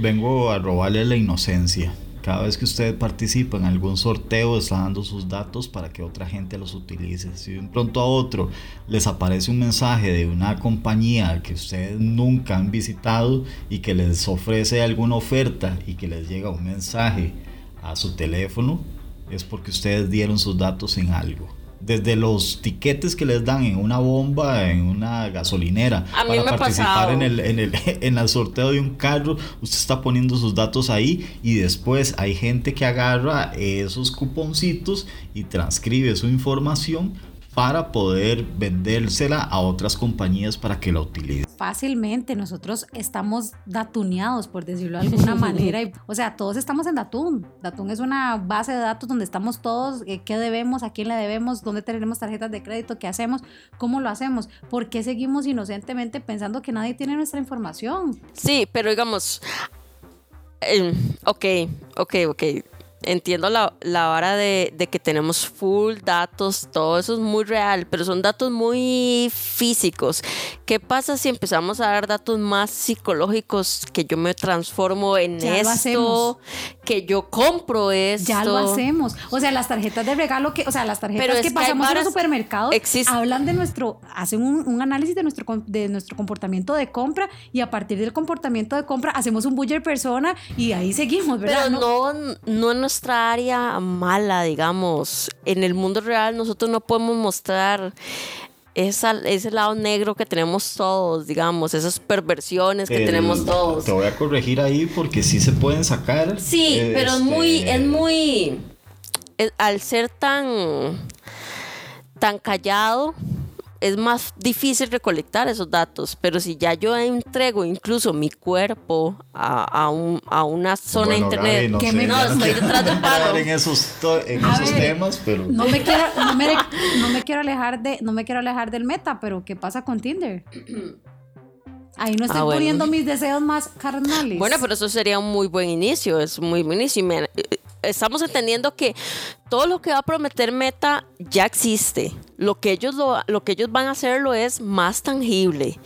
Vengo a robarle la inocencia. Cada vez que usted participa en algún sorteo está dando sus datos para que otra gente los utilice. Si de un pronto a otro les aparece un mensaje de una compañía que ustedes nunca han visitado y que les ofrece alguna oferta y que les llega un mensaje a su teléfono, es porque ustedes dieron sus datos en algo. Desde los tiquetes que les dan en una bomba, en una gasolinera, A para participar en el, en, el, en el sorteo de un carro, usted está poniendo sus datos ahí y después hay gente que agarra esos cuponcitos y transcribe su información para poder vendérsela a otras compañías para que la utilicen. Fácilmente, nosotros estamos datuneados, por decirlo de alguna manera. o sea, todos estamos en Datum. Datum es una base de datos donde estamos todos, eh, qué debemos, a quién le debemos, dónde tenemos tarjetas de crédito, qué hacemos, cómo lo hacemos, por qué seguimos inocentemente pensando que nadie tiene nuestra información. Sí, pero digamos, eh, ok, ok, ok entiendo la, la vara de, de, que tenemos full datos, todo eso es muy real, pero son datos muy físicos. ¿Qué pasa si empezamos a dar datos más psicológicos, que yo me transformo en esto, que yo compro esto? Ya lo hacemos. O sea, las tarjetas de regalo, que, o sea, las tarjetas que pasamos en los supermercados hablan de nuestro, hacen un, un, análisis de nuestro, de nuestro comportamiento de compra y a partir del comportamiento de compra hacemos un budget persona y ahí seguimos, ¿verdad? Pero no, no, no nuestra área mala, digamos. En el mundo real nosotros no podemos mostrar esa, ese lado negro que tenemos todos, digamos, esas perversiones que tenemos todos. Te voy a corregir ahí porque sí se pueden sacar. Sí, pero es muy, es este, muy, al ser tan, tan callado, es más difícil recolectar esos datos, pero si ya yo entrego incluso mi cuerpo a, un, a una zona internet, no, que me, no, estoy detrás del palo. En esos, en esos temas, pero no me quiero, no me, no me quiero alejar de, no me quiero alejar del meta, pero ¿qué pasa con Tinder? Ahí no estoy ah, poniendo mis deseos más carnales. Bueno, pero eso sería un muy buen inicio, es muy buenísimo. Eh, estamos entendiendo que todo lo que va a prometer Meta ya existe. Lo que ellos, lo, lo que ellos van a hacerlo es más tangible,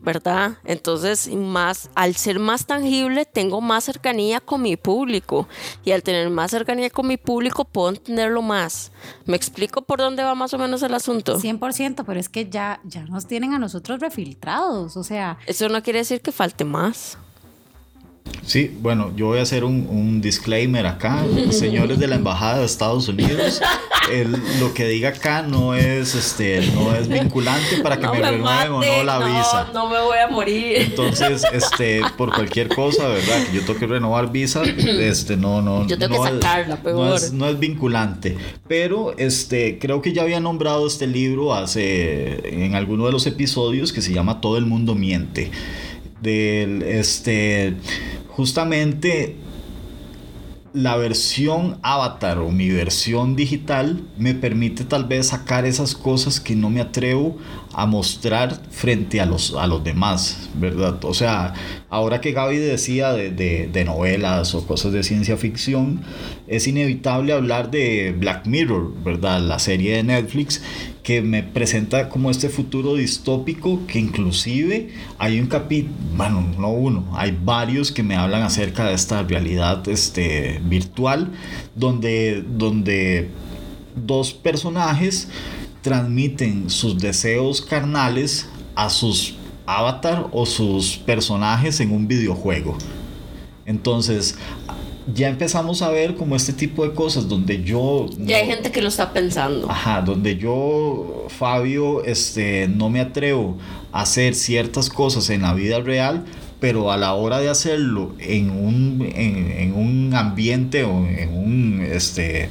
¿verdad? Entonces, más, al ser más tangible, tengo más cercanía con mi público. Y al tener más cercanía con mi público, puedo entenderlo más. ¿Me explico por dónde va más o menos el asunto? 100%, pero es que ya, ya nos tienen a nosotros refiltrados, o sea... Eso no quiere decir que falte más. Sí, bueno, yo voy a hacer un, disclaimer acá, señores de la embajada de Estados Unidos, lo que diga acá no es, este, no es vinculante para que me, renueven o no la visa. No, me voy a morir. Entonces, este, por cualquier cosa, verdad, que yo tengo que renovar visa, este, no, no, yo tengo no, que sacarla, no es, no es vinculante, pero, este, creo que ya había nombrado este libro hace en alguno de los episodios que se llama Todo el mundo miente del este justamente la versión avatar o mi versión digital me permite tal vez sacar esas cosas que no me atrevo a mostrar frente a los, a los demás, ¿verdad? O sea, ahora que Gaby decía de, de, novelas o cosas de ciencia ficción, es inevitable hablar de Black Mirror, ¿verdad? La serie de Netflix que me presenta como este futuro distópico que inclusive hay un capítulo, bueno, no uno, hay varios que me hablan acerca de esta realidad este, virtual donde, donde dos personajes transmiten sus deseos carnales a sus avatar o sus personajes en un videojuego. Entonces, ya empezamos a ver como este tipo de cosas donde yo... Ya hay gente que lo está pensando. Ajá, donde yo, Fabio, este, no me atrevo a hacer ciertas cosas en la vida real, pero a la hora de hacerlo en un, en un ambiente o en un, este,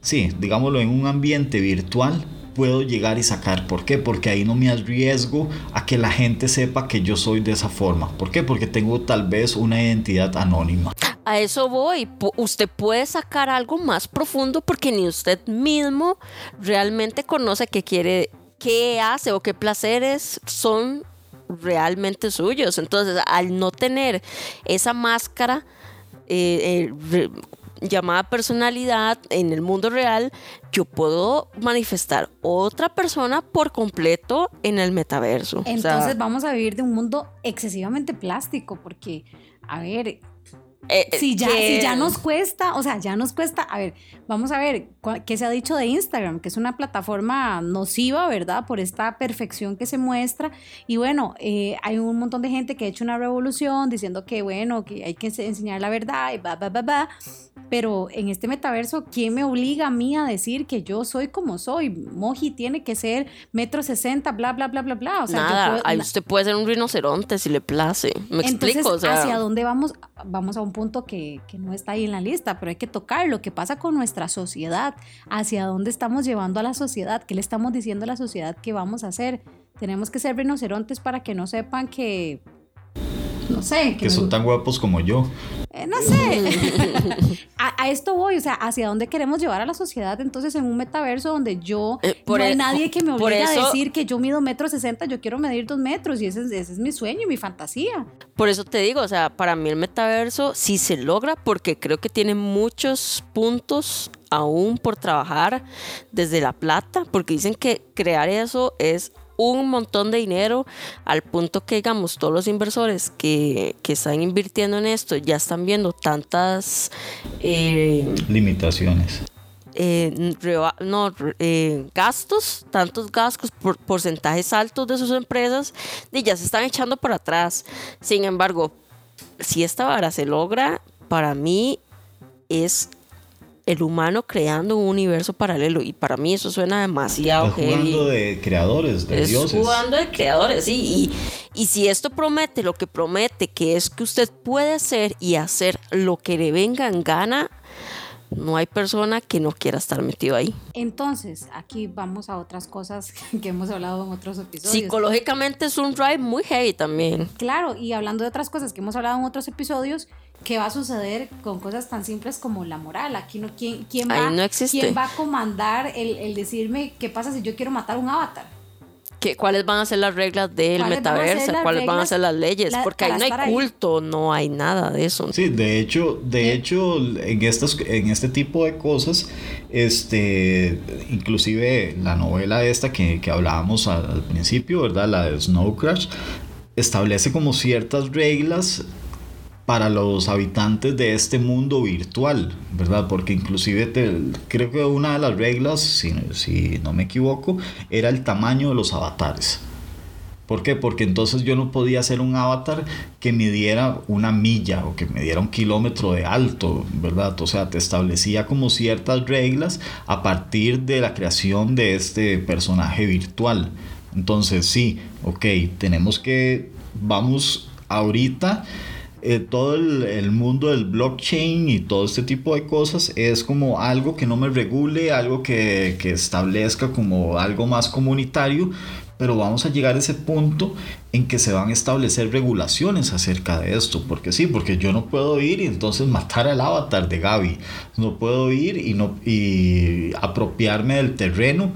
sí, digámoslo, en un ambiente virtual, puedo llegar y sacar. ¿Por qué? Porque ahí no me arriesgo a que la gente sepa que yo soy de esa forma. ¿Por qué? Porque tengo tal vez una identidad anónima. A eso voy. Usted puede sacar algo más profundo porque ni usted mismo realmente conoce qué quiere, qué hace o qué placeres son realmente suyos. Entonces, al no tener esa máscara, eh, eh, llamada personalidad en el mundo real, yo puedo manifestar otra persona por completo en el metaverso. Entonces vamos a vivir de un mundo excesivamente plástico, porque, a ver, eh, eh, si, ya, si ya nos cuesta, o sea, ya nos cuesta, a ver, vamos a ver qué se ha dicho de Instagram, que es una plataforma nociva, ¿verdad? Por esta perfección que se muestra. Y bueno, eh, hay un montón de gente que ha hecho una revolución diciendo que, bueno, que hay que enseñar la verdad y va, va, va, va. Pero en este metaverso, ¿quién me obliga a mí a decir que yo soy como soy? Moji tiene que ser metro sesenta, bla, bla, bla, bla, bla. O sea, Nada, ahí usted puede ser un rinoceronte si le place. Me explico. O sea, ¿hacia dónde vamos? Vamos a un punto que, que no está ahí en la lista, pero hay que tocar lo que pasa con nuestra sociedad, hacia dónde estamos llevando a la sociedad, qué le estamos diciendo a la sociedad que vamos a hacer. Tenemos que ser rinocerontes para que no sepan que no sé. Que, son tan guapos como yo. Eh, no sé. a, esto voy, o sea, hacia dónde queremos llevar a la sociedad entonces en un metaverso donde yo, eh, no hay e- nadie que me obligue a decir que yo mido metro sesenta, yo quiero medir dos metros y ese, ese es mi sueño y mi fantasía. Por eso te digo, o sea, para mí el metaverso sí se logra porque creo que tiene muchos puntos aún por trabajar desde la plata, porque dicen que crear eso es un montón de dinero al punto que, digamos, todos los inversores que, están invirtiendo en esto ya están viendo tantas eh, limitaciones. Eh, no, eh, gastos, tantos gastos, por, porcentajes altos de sus empresas, y ya se están echando por atrás. Sin embargo, si esta vara se logra, para mí es el humano creando un universo paralelo. Y para mí eso suena demasiado Estás jugando de creadores, de es jugando de creadores, sí. Y, y si esto promete lo que promete, que es que usted puede hacer y hacer lo que le venga en gana, no hay persona que no quiera estar metido ahí. Entonces, aquí vamos a otras cosas que hemos hablado en otros episodios. Psicológicamente es un drive muy heavy también. Claro, y hablando de otras cosas que hemos hablado en otros episodios, ¿qué va a suceder con cosas tan simples como la moral? Aquí no, ¿quién, quién, va, ¿quién va a comandar el, el decirme qué pasa si yo quiero matar un avatar? cuáles van a ser las reglas del metaverso, cuáles van a ser las leyes, porque ahí no hay culto, no hay nada de eso. Sí, de hecho, de hecho, en estas, en este tipo de cosas, este, inclusive la novela esta que, que hablábamos al, al principio, ¿verdad? La de Snow Crash, establece como ciertas reglas para los habitantes de este mundo virtual, ¿verdad? Porque inclusive creo que una de las reglas, si, si, no me equivoco, era el tamaño de los avatares. ¿Por qué? Porque entonces yo no podía hacer un avatar que midiera una milla o que midiera un kilómetro de alto, ¿verdad? O sea, te establecía como ciertas reglas a partir de la creación de este personaje virtual. Entonces sí, ok, tenemos que, vamos ahorita eh, todo el, mundo del blockchain y todo este tipo de cosas es como algo que no me regule, algo que, que establezca como algo más comunitario, pero vamos a llegar a ese punto en que se van a establecer regulaciones acerca de esto, porque sí, porque yo no puedo ir y entonces matar al avatar de Gaby, no puedo ir y, no, y apropiarme del terreno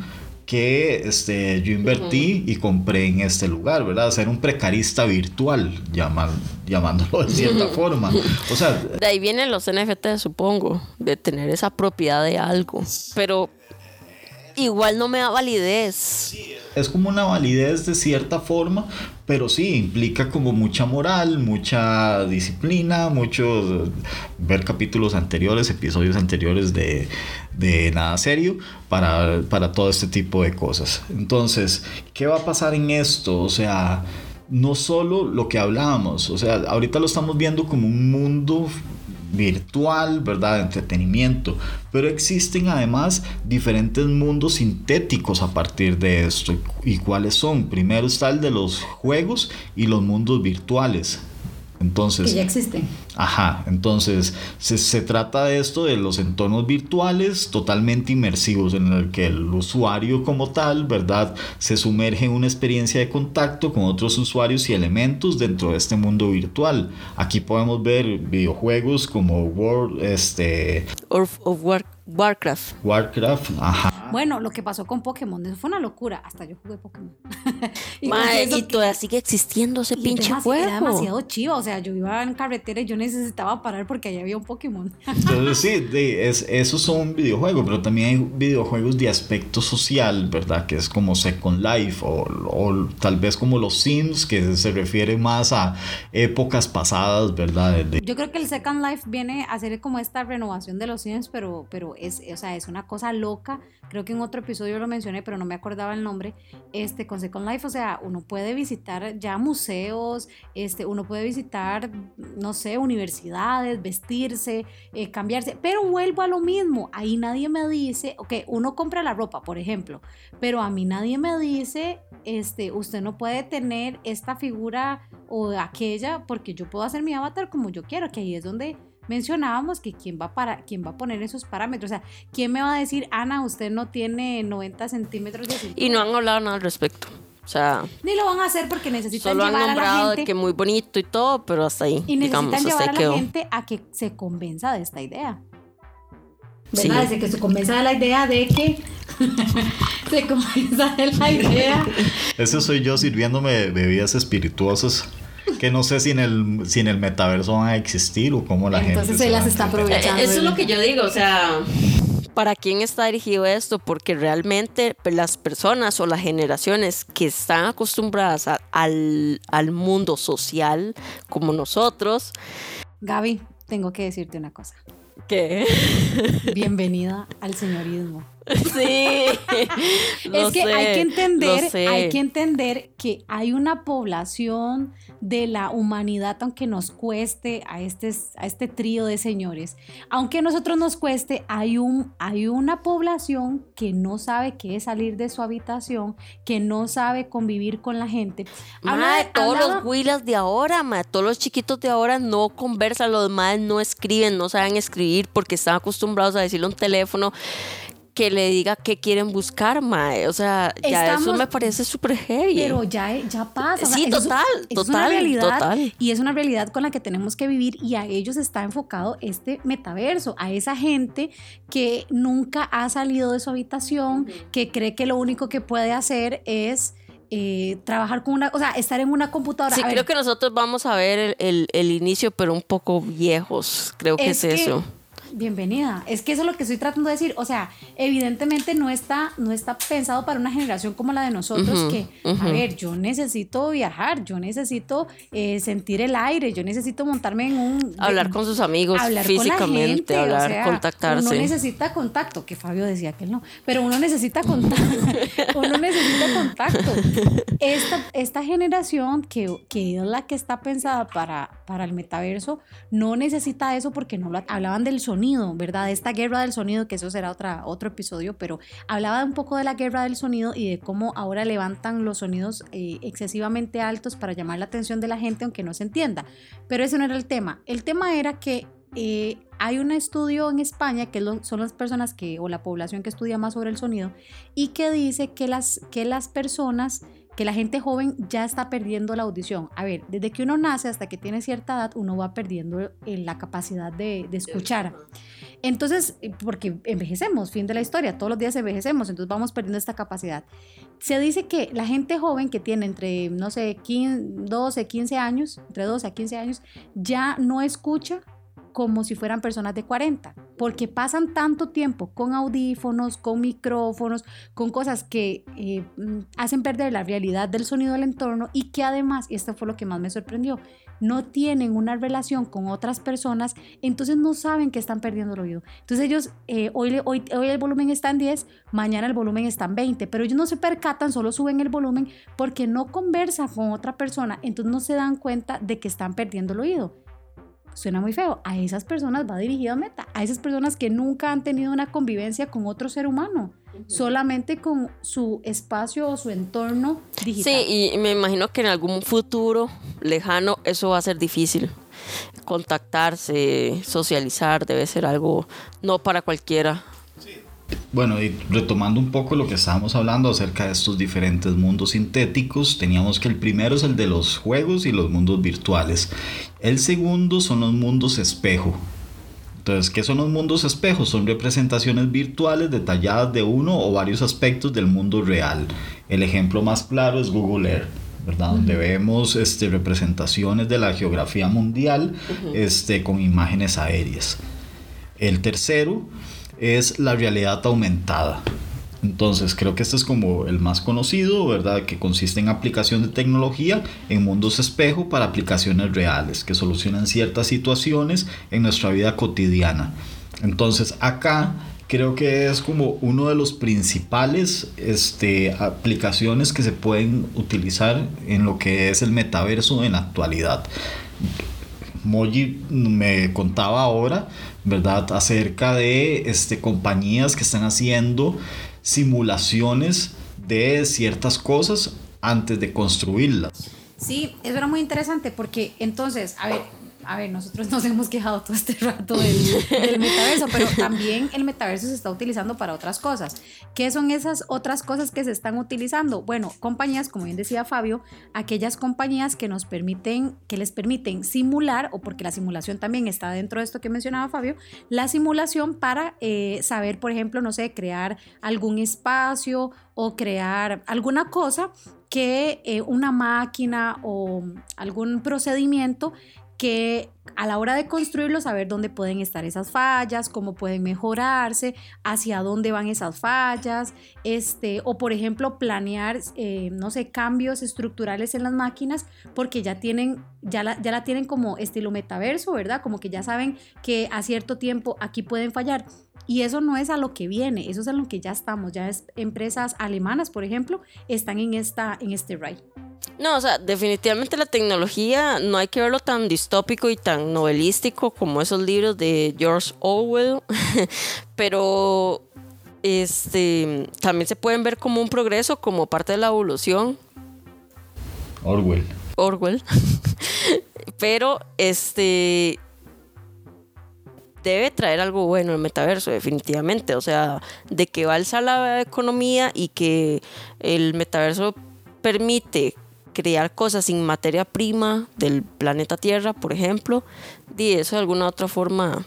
que este, yo invertí y compré en este lugar, ¿verdad? Ser un precarista virtual, llamándolo de cierta forma. O sea... De ahí vienen los NFT, supongo, de tener esa propiedad de algo. Pero igual no me da validez. Es como una validez de cierta forma, pero sí implica como mucha moral, mucha disciplina, mucho ver capítulos anteriores, episodios anteriores de, de nada serio para, para todo este tipo de cosas. Entonces, ¿qué va a pasar en esto? O sea, no solo lo que hablábamos, o sea, ahorita lo estamos viendo como un mundo virtual, ¿verdad? Entretenimiento. Pero existen además diferentes mundos sintéticos a partir de esto. ¿Y cuáles son? Primero está el de los juegos y los mundos virtuales. Entonces, que ya existen. Ajá, entonces se, trata de esto de los entornos virtuales totalmente inmersivos en el que el usuario como tal, ¿verdad? Se sumerge en una experiencia de contacto con otros usuarios y elementos dentro de este mundo virtual. Aquí podemos ver videojuegos como World, este... Of, of Warcraft. Warcraft, ajá. Bueno, lo que pasó con Pokémon, eso fue una locura. Hasta yo jugué Pokémon. y, y todavía sigue existiendo ese pinche juego. Era demasiado chivo. O sea, yo iba en carretera y yo necesitaba parar porque allá había un Pokémon. Entonces, sí, es, esos son videojuegos, pero también hay videojuegos de aspecto social, ¿verdad? Que es como Second Life o, o tal vez como los Sims, que se refiere más a épocas pasadas, ¿verdad? Yo creo que el Second Life viene a ser como esta renovación de los Sims, pero, pero es, o sea, es una cosa loca. Creo que en otro episodio lo mencioné, pero no me acordaba el nombre. Este, con Second Life, o sea, uno puede visitar ya museos, este, uno puede visitar, no sé, universidades, vestirse, eh, cambiarse, pero vuelvo a lo mismo. Ahí nadie me dice, ok, uno compra la ropa, por ejemplo, pero a mí nadie me dice, este, usted no puede tener esta figura o aquella, porque yo puedo hacer mi avatar como yo quiero, que ahí es donde mencionábamos que quién va, para, quién va a poner esos parámetros. O sea, ¿quién me va a decir, Ana, usted no tiene 90 centímetros de cintura? Y no han hablado nada al respecto. O sea, ni lo van a hacer porque necesitan solo llevar han nombrado a la gente, que muy bonito y todo, pero hasta ahí. y necesitan digamos, llevar a la quedó. gente a que se convenza de esta idea. Sí. ¿Verdad? Desde que se convenza de la idea de que se convenza de la idea. Ese soy yo sirviéndome de bebidas espirituosas que no sé si en el, si en el metaverso van a existir o cómo la Entonces gente. se las está aprovechando. Eh, Eso es lo que yo digo, o sea, ¿para quién está dirigido esto? Porque realmente pues, las personas o las generaciones que están acostumbradas a- al, al mundo social, como nosotros, Gaby, tengo que decirte una cosa. que Bienvenida al señorismo. Sí, es que sé, hay que entender, hay que entender que hay una población de la humanidad, aunque nos cueste a este, a este trío de señores, aunque a nosotros nos cueste, hay, un, hay una población que no sabe qué es salir de su habitación, que no sabe convivir con la gente. Mae, Habla- todos hablaba- los huilas de ahora, mae, todos los chiquitos de ahora no conversan, los demás no escriben, no saben escribir porque están acostumbrados a decirle un teléfono que le diga qué quieren buscar, mae. O sea, ya eso me parece súper heavy. Pero ya, ya pasa. Sí, eso es- total, eso es una total, realidad total. y es una realidad con la que tenemos que vivir y a ellos está enfocado este metaverso, a esa gente que nunca ha salido de su habitación, que cree que lo único que puede hacer es eh, trabajar con una, o sea, estar en una computadora. Sí, A ver, creo que nosotros vamos a ver el, el- el inicio, pero un poco viejos. Creo que es, que- eso. Bienvenida. Es que eso es lo que estoy tratando de decir. O sea, evidentemente no está, no está pensado para una generación como la de nosotros que, a ver, yo necesito viajar, yo necesito eh, sentir el aire, yo necesito montarme en un... Hablar con sus amigos hablar con físicamente, o hablar, sea, contactarse. Uno necesita contacto, que Fabio decía que él no, pero uno necesita contacto. uno necesita contacto. Esta, esta generación que, que es la que está pensada para, para el metaverso no necesita eso porque no lo hablaban del sonido, ¿verdad? Esta guerra del sonido, que eso será otra, otro episodio, pero hablaba un poco de la guerra del sonido y de cómo ahora levantan los sonidos eh, excesivamente altos para llamar la atención de la gente aunque no se entienda. Pero ese no era el tema. El tema era que eh, hay un estudio en España que son las personas que, o la población que estudia más sobre el sonido, y que dice que las, que las personas, que la gente joven ya está perdiendo la audición. A ver, desde que uno nace hasta que tiene cierta edad, uno va perdiendo eh, la capacidad de, escuchar. Entonces, eh, porque envejecemos, fin de la historia, todos los días envejecemos, entonces vamos perdiendo esta capacidad. Se dice que la gente joven que tiene entre, no sé, 15, 12, 15 años, entre 12 a 15 años, ya no escucha como si fueran personas de 40, porque pasan tanto tiempo con audífonos, con micrófonos, con cosas que eh, mm, hacen perder la realidad del sonido del entorno y que además, y esto fue lo que más me sorprendió, no tienen una relación con otras personas, entonces no saben que están perdiendo el oído. Entonces ellos, eh, hoy, hoy el volumen está en 10, mañana el volumen está en 20, pero ellos no se percatan, solo suben el volumen porque no conversan con otra persona, entonces no se dan cuenta de que están perdiendo el oído suena muy feo, a esas personas va dirigido a Meta, a esas personas que nunca han tenido una convivencia con otro ser humano, solamente con su espacio o su entorno digital. Sí, y me imagino que en algún futuro lejano eso va a ser difícil. Contactarse, socializar, debe ser algo no para cualquiera. Bueno, y retomando un poco lo que estábamos hablando acerca de estos diferentes mundos sintéticos, teníamos que el primero es el de los juegos y los mundos virtuales. El segundo son los mundos espejo. Entonces, ¿qué son los mundos espejos? Son representaciones virtuales detalladas de uno o varios aspectos del mundo real. El ejemplo más claro es Google Earth. ¿verdad? Donde vemos este, representaciones de la geografía mundial este, con imágenes aéreas. El tercero es la realidad aumentada. Entonces creo que este es como el más conocido, ¿verdad? Que consiste en aplicación de tecnología en mundos espejo para aplicaciones reales que solucionan ciertas situaciones en nuestra vida cotidiana. Entonces acá creo que es como uno de los principales este, aplicaciones que se pueden utilizar en lo que es el metaverso en la actualidad. Moji me contaba ahora, ¿verdad?, acerca de este, compañías que están haciendo simulaciones de ciertas cosas antes de construirlas. Sí, eso era muy interesante porque entonces, a ver, a ver, nosotros nos hemos quejado todo este rato del, metaverso, pero también el metaverso se está utilizando para otras cosas. ¿Qué son esas otras cosas que se están utilizando? Bueno, compañías, como bien decía Fabio, aquellas compañías que nos permiten, que les permiten simular, o porque la simulación también está dentro de esto que mencionaba Fabio, la simulación para eh, saber, por ejemplo, no sé, crear algún espacio o crear alguna cosa que eh, una máquina o algún procedimiento que a la hora de construirlo saber dónde pueden estar esas fallas, cómo pueden mejorarse, hacia dónde van esas fallas, este, o por ejemplo planear, eh, no sé, cambios estructurales en las máquinas porque ya tienen, ya la, ya la tienen como estilo metaverso, ¿verdad? Como que ya saben que a cierto tiempo aquí pueden fallar. Y eso no es a lo que viene, eso es a lo que ya estamos. Ya es, empresas alemanas, por ejemplo, están en, esta, en este ride. No, o sea, definitivamente la tecnología no hay que verlo tan distópico y tan novelístico como esos libros de George Orwell, pero este también se pueden ver como un progreso, como parte de la evolución. Orwell. Orwell. pero este debe traer algo bueno el metaverso, definitivamente. O sea, de que va a alzar la economía y que el metaverso permite crear cosas sin materia prima del planeta Tierra, por ejemplo, y eso de alguna otra forma.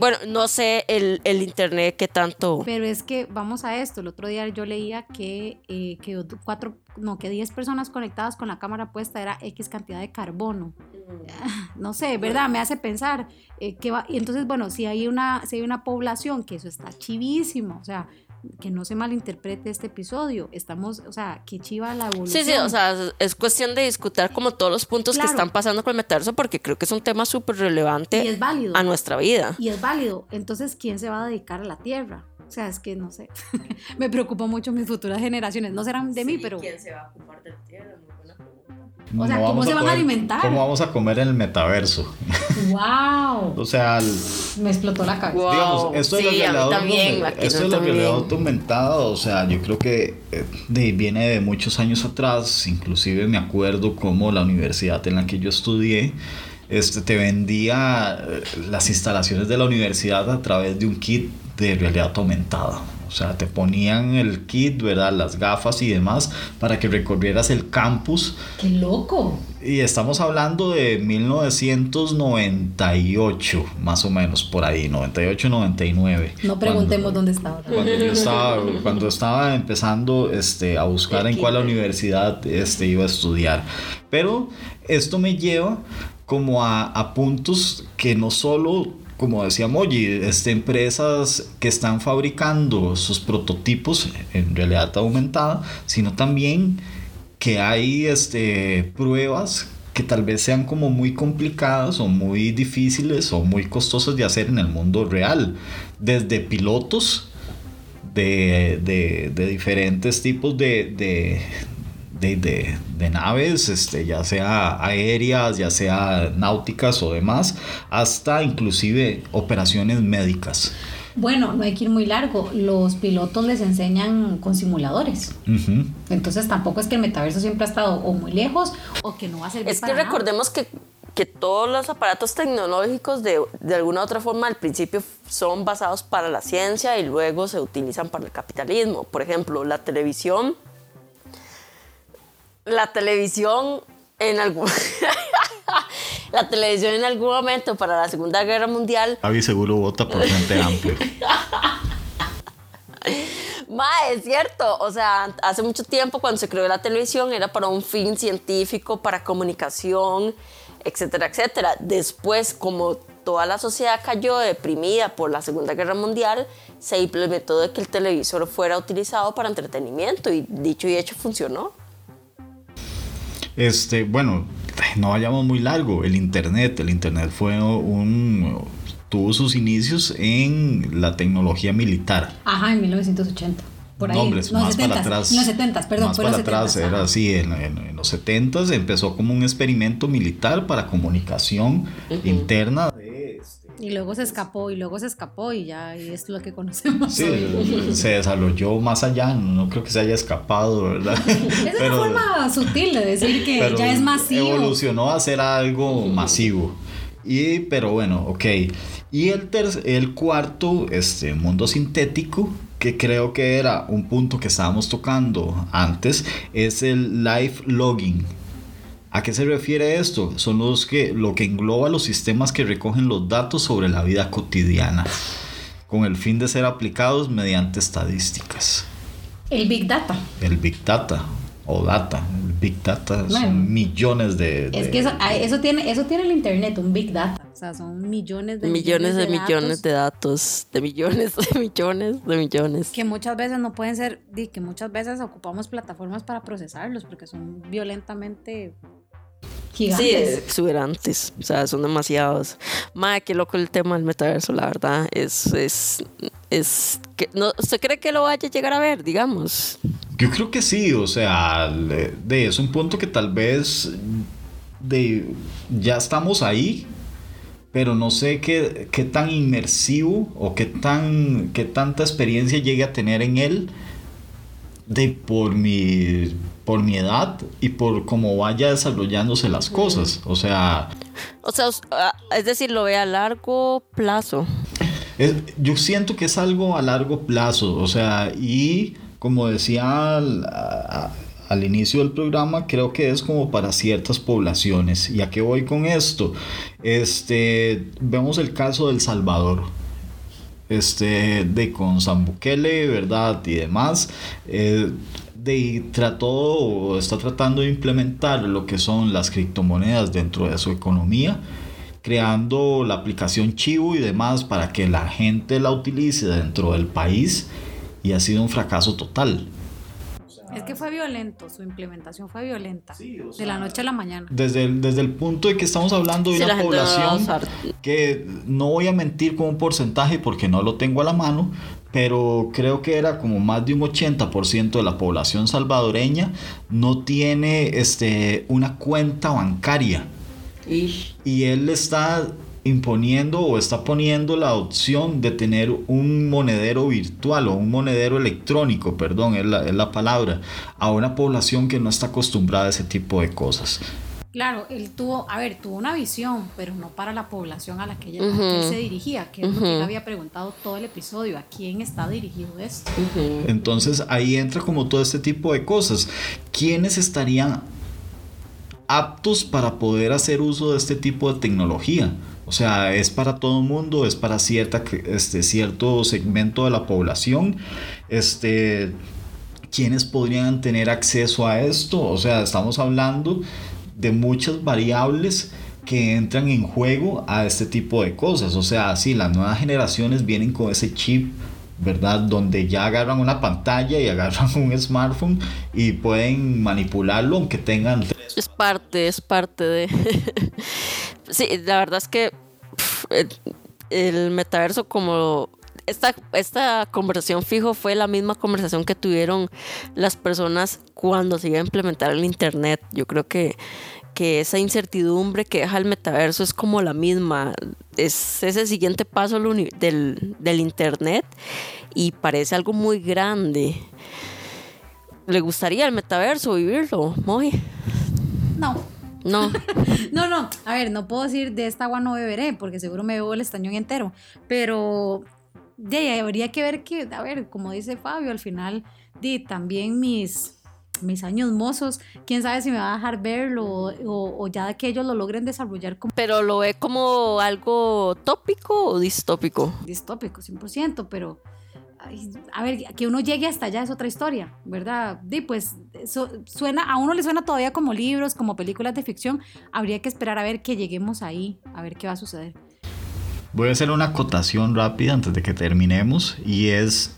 Bueno, no sé el, el, internet que tanto. Pero es que vamos a esto. El otro día yo leía que, eh, que cuatro, no, que 10 personas conectadas con la cámara puesta era X cantidad de carbono. Mm. No sé, ¿verdad? Me hace pensar eh, que va. Y entonces, bueno, si hay una, si hay una población que eso está chivísimo, o sea, que no se malinterprete este episodio. Estamos, o sea, que chiva la evolución. Sí, sí, o sea, es cuestión de discutir como todos los puntos que están pasando con el metaverso porque creo que es un tema súper relevante es válido. a nuestra vida. Y es válido. Entonces, ¿quién se va a dedicar a la Tierra? O sea, es que no sé. Me preocupa mucho mis futuras generaciones. No serán de mí, pero. ¿Quién se va a ocupar de la Tierra? O sea, ¿cómo se van a alimentar? ¿Cómo vamos a comer en el metaverso? ¡Wow! o sea, me explotó la cabeza. Digamos, esto es lo que le esto es lo que le ha aumentado. O sea, yo creo que eh, viene de muchos años atrás. Inclusive me acuerdo cómo la universidad en la que yo estudié este, te vendía eh, las instalaciones de la universidad a través de un kit de realidad aumentada. O sea, te ponían el kit, ¿verdad? Las gafas y demás para que recorrieras el campus. ¡Qué loco! Y estamos hablando de 1998, más o menos, por ahí, 98, 99. No preguntemos dónde estaba. Cuando yo estaba, cuando estaba empezando este, a buscar en cuál universidad este, iba a estudiar. Pero esto me lleva como a, a puntos que no solo como decía Moji, este, empresas que están fabricando sus prototipos en realidad aumentada, sino también que hay este, pruebas que tal vez sean como muy complicadas o muy difíciles o muy costosas de hacer en el mundo real, desde pilotos de, de, diferentes tipos de, de, de, naves, este, ya sea aéreas, ya sea náuticas o demás, hasta inclusive operaciones médicas. Bueno, no hay que ir muy largo. Los pilotos les enseñan con simuladores. Entonces tampoco es que el metaverso siempre ha estado o muy lejos o que no va a ser Es que recordemos que, que, todos los aparatos tecnológicos de, de alguna u otra forma al principio son basados para la ciencia y luego se utilizan para el capitalismo. Por ejemplo, la televisión la televisión en algún la televisión en algún momento para la Segunda Guerra Mundial. Javi seguro vota por gente amplio. Ma, es cierto. O sea, hace mucho tiempo cuando se creó la televisión era para un fin científico, para comunicación, etcétera, etcétera. Después, como toda la sociedad cayó deprimida por la Segunda Guerra Mundial, se implementó de que el televisor fuera utilizado para entretenimiento y dicho y hecho funcionó. Este, bueno, no vayamos muy largo. El Internet, el Internet fue un tuvo sus inicios en la tecnología militar. Ajá, en 1980. Por ahí. No, hombre, más para atrás. En los 70, perdón. Más fue para los 70, atrás, era así, en, en- en los 70 empezó como un experimento militar para comunicación interna de... este, Y luego se escapó, y luego se escapó, y ya y es lo que conocemos. Sí, hoy. se desarrolló más allá, no creo que se haya escapado, ¿verdad? Es una forma sutil de decir que ya es masivo. Evolucionó a ser algo masivo. Y, pero bueno, ok. Y el, ter- el cuarto, este, mundo sintético, que creo que era un punto que estábamos tocando antes, es el life logging. ¿A qué se refiere esto? Son los que, lo que engloba los sistemas que recogen los datos sobre la vida cotidiana, con el fin de ser aplicados mediante estadísticas. El Big Data. El Big Data o Data. El Big Data Bueno. son millones de... Es de- que eso, ah, eso tiene, eso tiene el internet, un Big Data. O sea, son millones de millones de datos millones de datos, de millones de millones de millones. que muchas veces no pueden ser, que muchas veces ocupamos plataformas para procesarlos porque son violentamente Sí, gigantes. exuberantes, o sea, son demasiados. Madre, qué loco el tema del metaverso, la verdad. Es, es, es que, no, ¿Usted cree que lo vaya a llegar a ver, digamos? Yo creo que sí, o sea, de, de- es un punto que tal vez de, ya estamos ahí, pero no sé qué, qué tan inmersivo o qué, tan, qué tanta experiencia llegue a tener en él de por mi, por mi edad y por cómo vaya desarrollándose las cosas. O sea, O sea, ah, es decir, lo ve a largo plazo. Es- yo siento que es algo a largo plazo, o sea, y como decía al, a- al inicio del programa, creo que es como para ciertas poblaciones. ¿Y a qué voy con esto? Este, vemos el caso del Salvador. Este, de con San Bukele, ¿verdad? Y demás. eh, de trató o está tratando de implementar lo que son las criptomonedas dentro de su economía creando la aplicación Chivo y demás para que la gente la utilice dentro del país y ha sido un fracaso total. Es que fue violento, su implementación fue violenta. de la noche a la mañana. Desde el, desde el punto de que estamos hablando de Sí, la una población que no voy a mentir con un porcentaje porque no lo tengo a la mano, pero creo que era como más de un 80% de la población salvadoreña no tiene este, una cuenta bancaria. Y él está imponiendo o está poniendo la opción de tener un monedero virtual o un monedero electrónico, perdón, es la, es la palabra, a una población que no está acostumbrada a ese tipo de cosas. Claro, él tuvo, a ver, tuvo una visión, pero no para la población a la que, ella- a la que él se dirigía, que es lo que él había preguntado todo el episodio, ¿a quién está dirigido esto? Entonces ahí entra como todo este tipo de cosas. ¿Quiénes estarían aptos para poder hacer uso de este tipo de tecnología? O sea, es para todo el mundo, es para cierta, este, cierto segmento de la población. Este, ¿Quiénes podrían tener acceso a esto? O sea, estamos hablando de muchas variables que entran en juego a este tipo de cosas. O sea, sí, las nuevas generaciones vienen con ese chip, ¿verdad? Donde ya agarran una pantalla y agarran un smartphone y pueden manipularlo aunque tengan... Es parte, es parte de... sí, la verdad es que el metaverso como... Esta, esta conversación fijo fue la misma conversación que tuvieron las personas cuando se iba a implementar el Internet. Yo creo que, que esa incertidumbre que deja el metaverso es como la misma. Es ese siguiente paso del, del Internet y parece algo muy grande. ¿Le gustaría el metaverso vivirlo, Moji? No, No. no, no, a ver, no puedo decir de esta agua no beberé, porque seguro me bebo el estañón entero, pero de habría que ver que, a ver, como dice Fabio, al final, di, también mis, mis años mozos, quién sabe si me va a dejar verlo o, o- o ya que ellos lo logren desarrollar como Pero lo ve como algo tópico o distópico. distópico, 100%, pero ay, a ver, que uno llegue hasta allá es otra historia, ¿verdad? Di, pues eso suena, a uno le suena todavía como libros, como películas de ficción, habría que esperar a ver que lleguemos ahí, a ver qué va a suceder. Voy a hacer una acotación rápida antes de que terminemos y es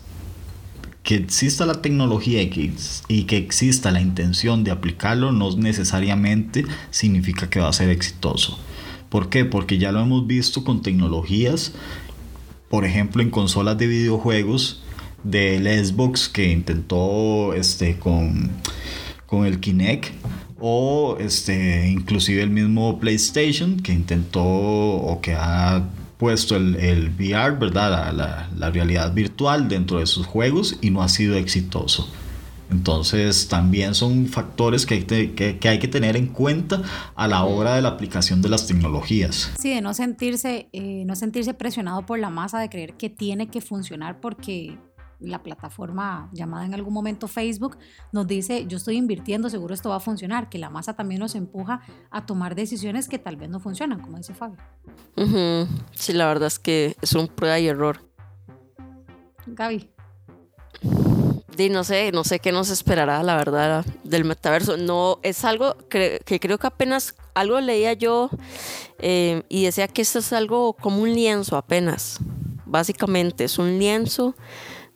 que exista la tecnología y que, y que exista la intención de aplicarlo no necesariamente significa que va a ser exitoso. ¿Por qué? Porque ya lo hemos visto con tecnologías, por ejemplo en consolas de videojuegos del Xbox que intentó este, con, con el Kinect o este, inclusive el mismo PlayStation que intentó o que ha puesto el, VR, ¿verdad? La, realidad virtual dentro de sus juegos y no ha sido exitoso. Entonces también son factores que hay, que, que hay, que, tener en cuenta a la hora de la aplicación de las tecnologías. Sí, de no sentirse, eh, no sentirse presionado por la masa, de creer que tiene que funcionar porque la plataforma llamada en algún momento Facebook nos dice, yo estoy invirtiendo, seguro esto va a funcionar, que la masa también nos empuja a tomar decisiones que tal vez no funcionan, como dice Fabio. Sí, la verdad es que es un prueba y error. Gaby. Y no sé, no sé qué nos esperará, la verdad, del metaverso. No, es algo que, creo que apenas algo leía yo eh, y decía que esto es algo como un lienzo apenas. Básicamente, es un lienzo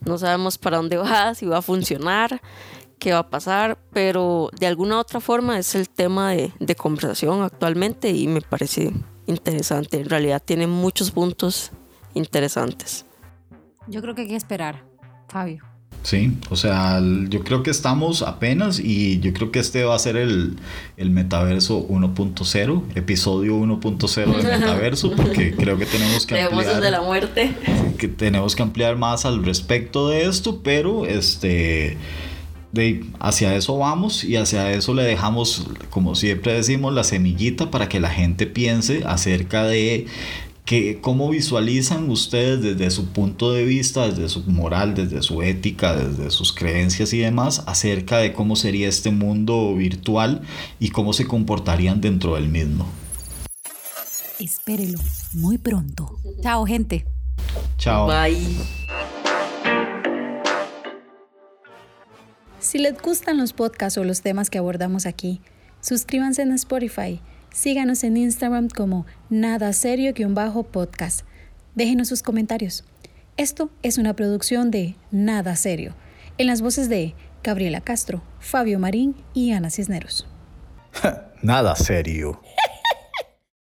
no sabemos para dónde va, si va a funcionar, qué va a pasar, pero de alguna otra forma es el tema de, de conversación actualmente y me parece interesante. En realidad tiene muchos puntos interesantes. Yo creo que hay que esperar, Fabio. Sí, o sea, yo creo que estamos apenas y yo creo que este va a ser el, el metaverso 1.0, episodio 1.0 del metaverso, porque creo que tenemos que ampliar... de la muerte. Que tenemos que ampliar más al respecto de esto, pero este... De, hacia eso vamos y hacia eso le dejamos, como siempre decimos, la semillita para que la gente piense acerca de ¿Cómo visualizan ustedes desde su punto de vista, desde su moral, desde su ética, desde sus creencias y demás, acerca de cómo sería este mundo virtual y cómo se comportarían dentro del mismo? Espérelo muy pronto. Chao, gente. Chao. Bye. Si les gustan los podcasts o los temas que abordamos aquí, suscríbanse en Spotify Síganos en Instagram como nada serio-podcast. Déjenos sus comentarios. Esto es una producción de Nada Serio, en las voces de Gabriela Castro, Fabio Marín y Ana Cisneros. Nada serio.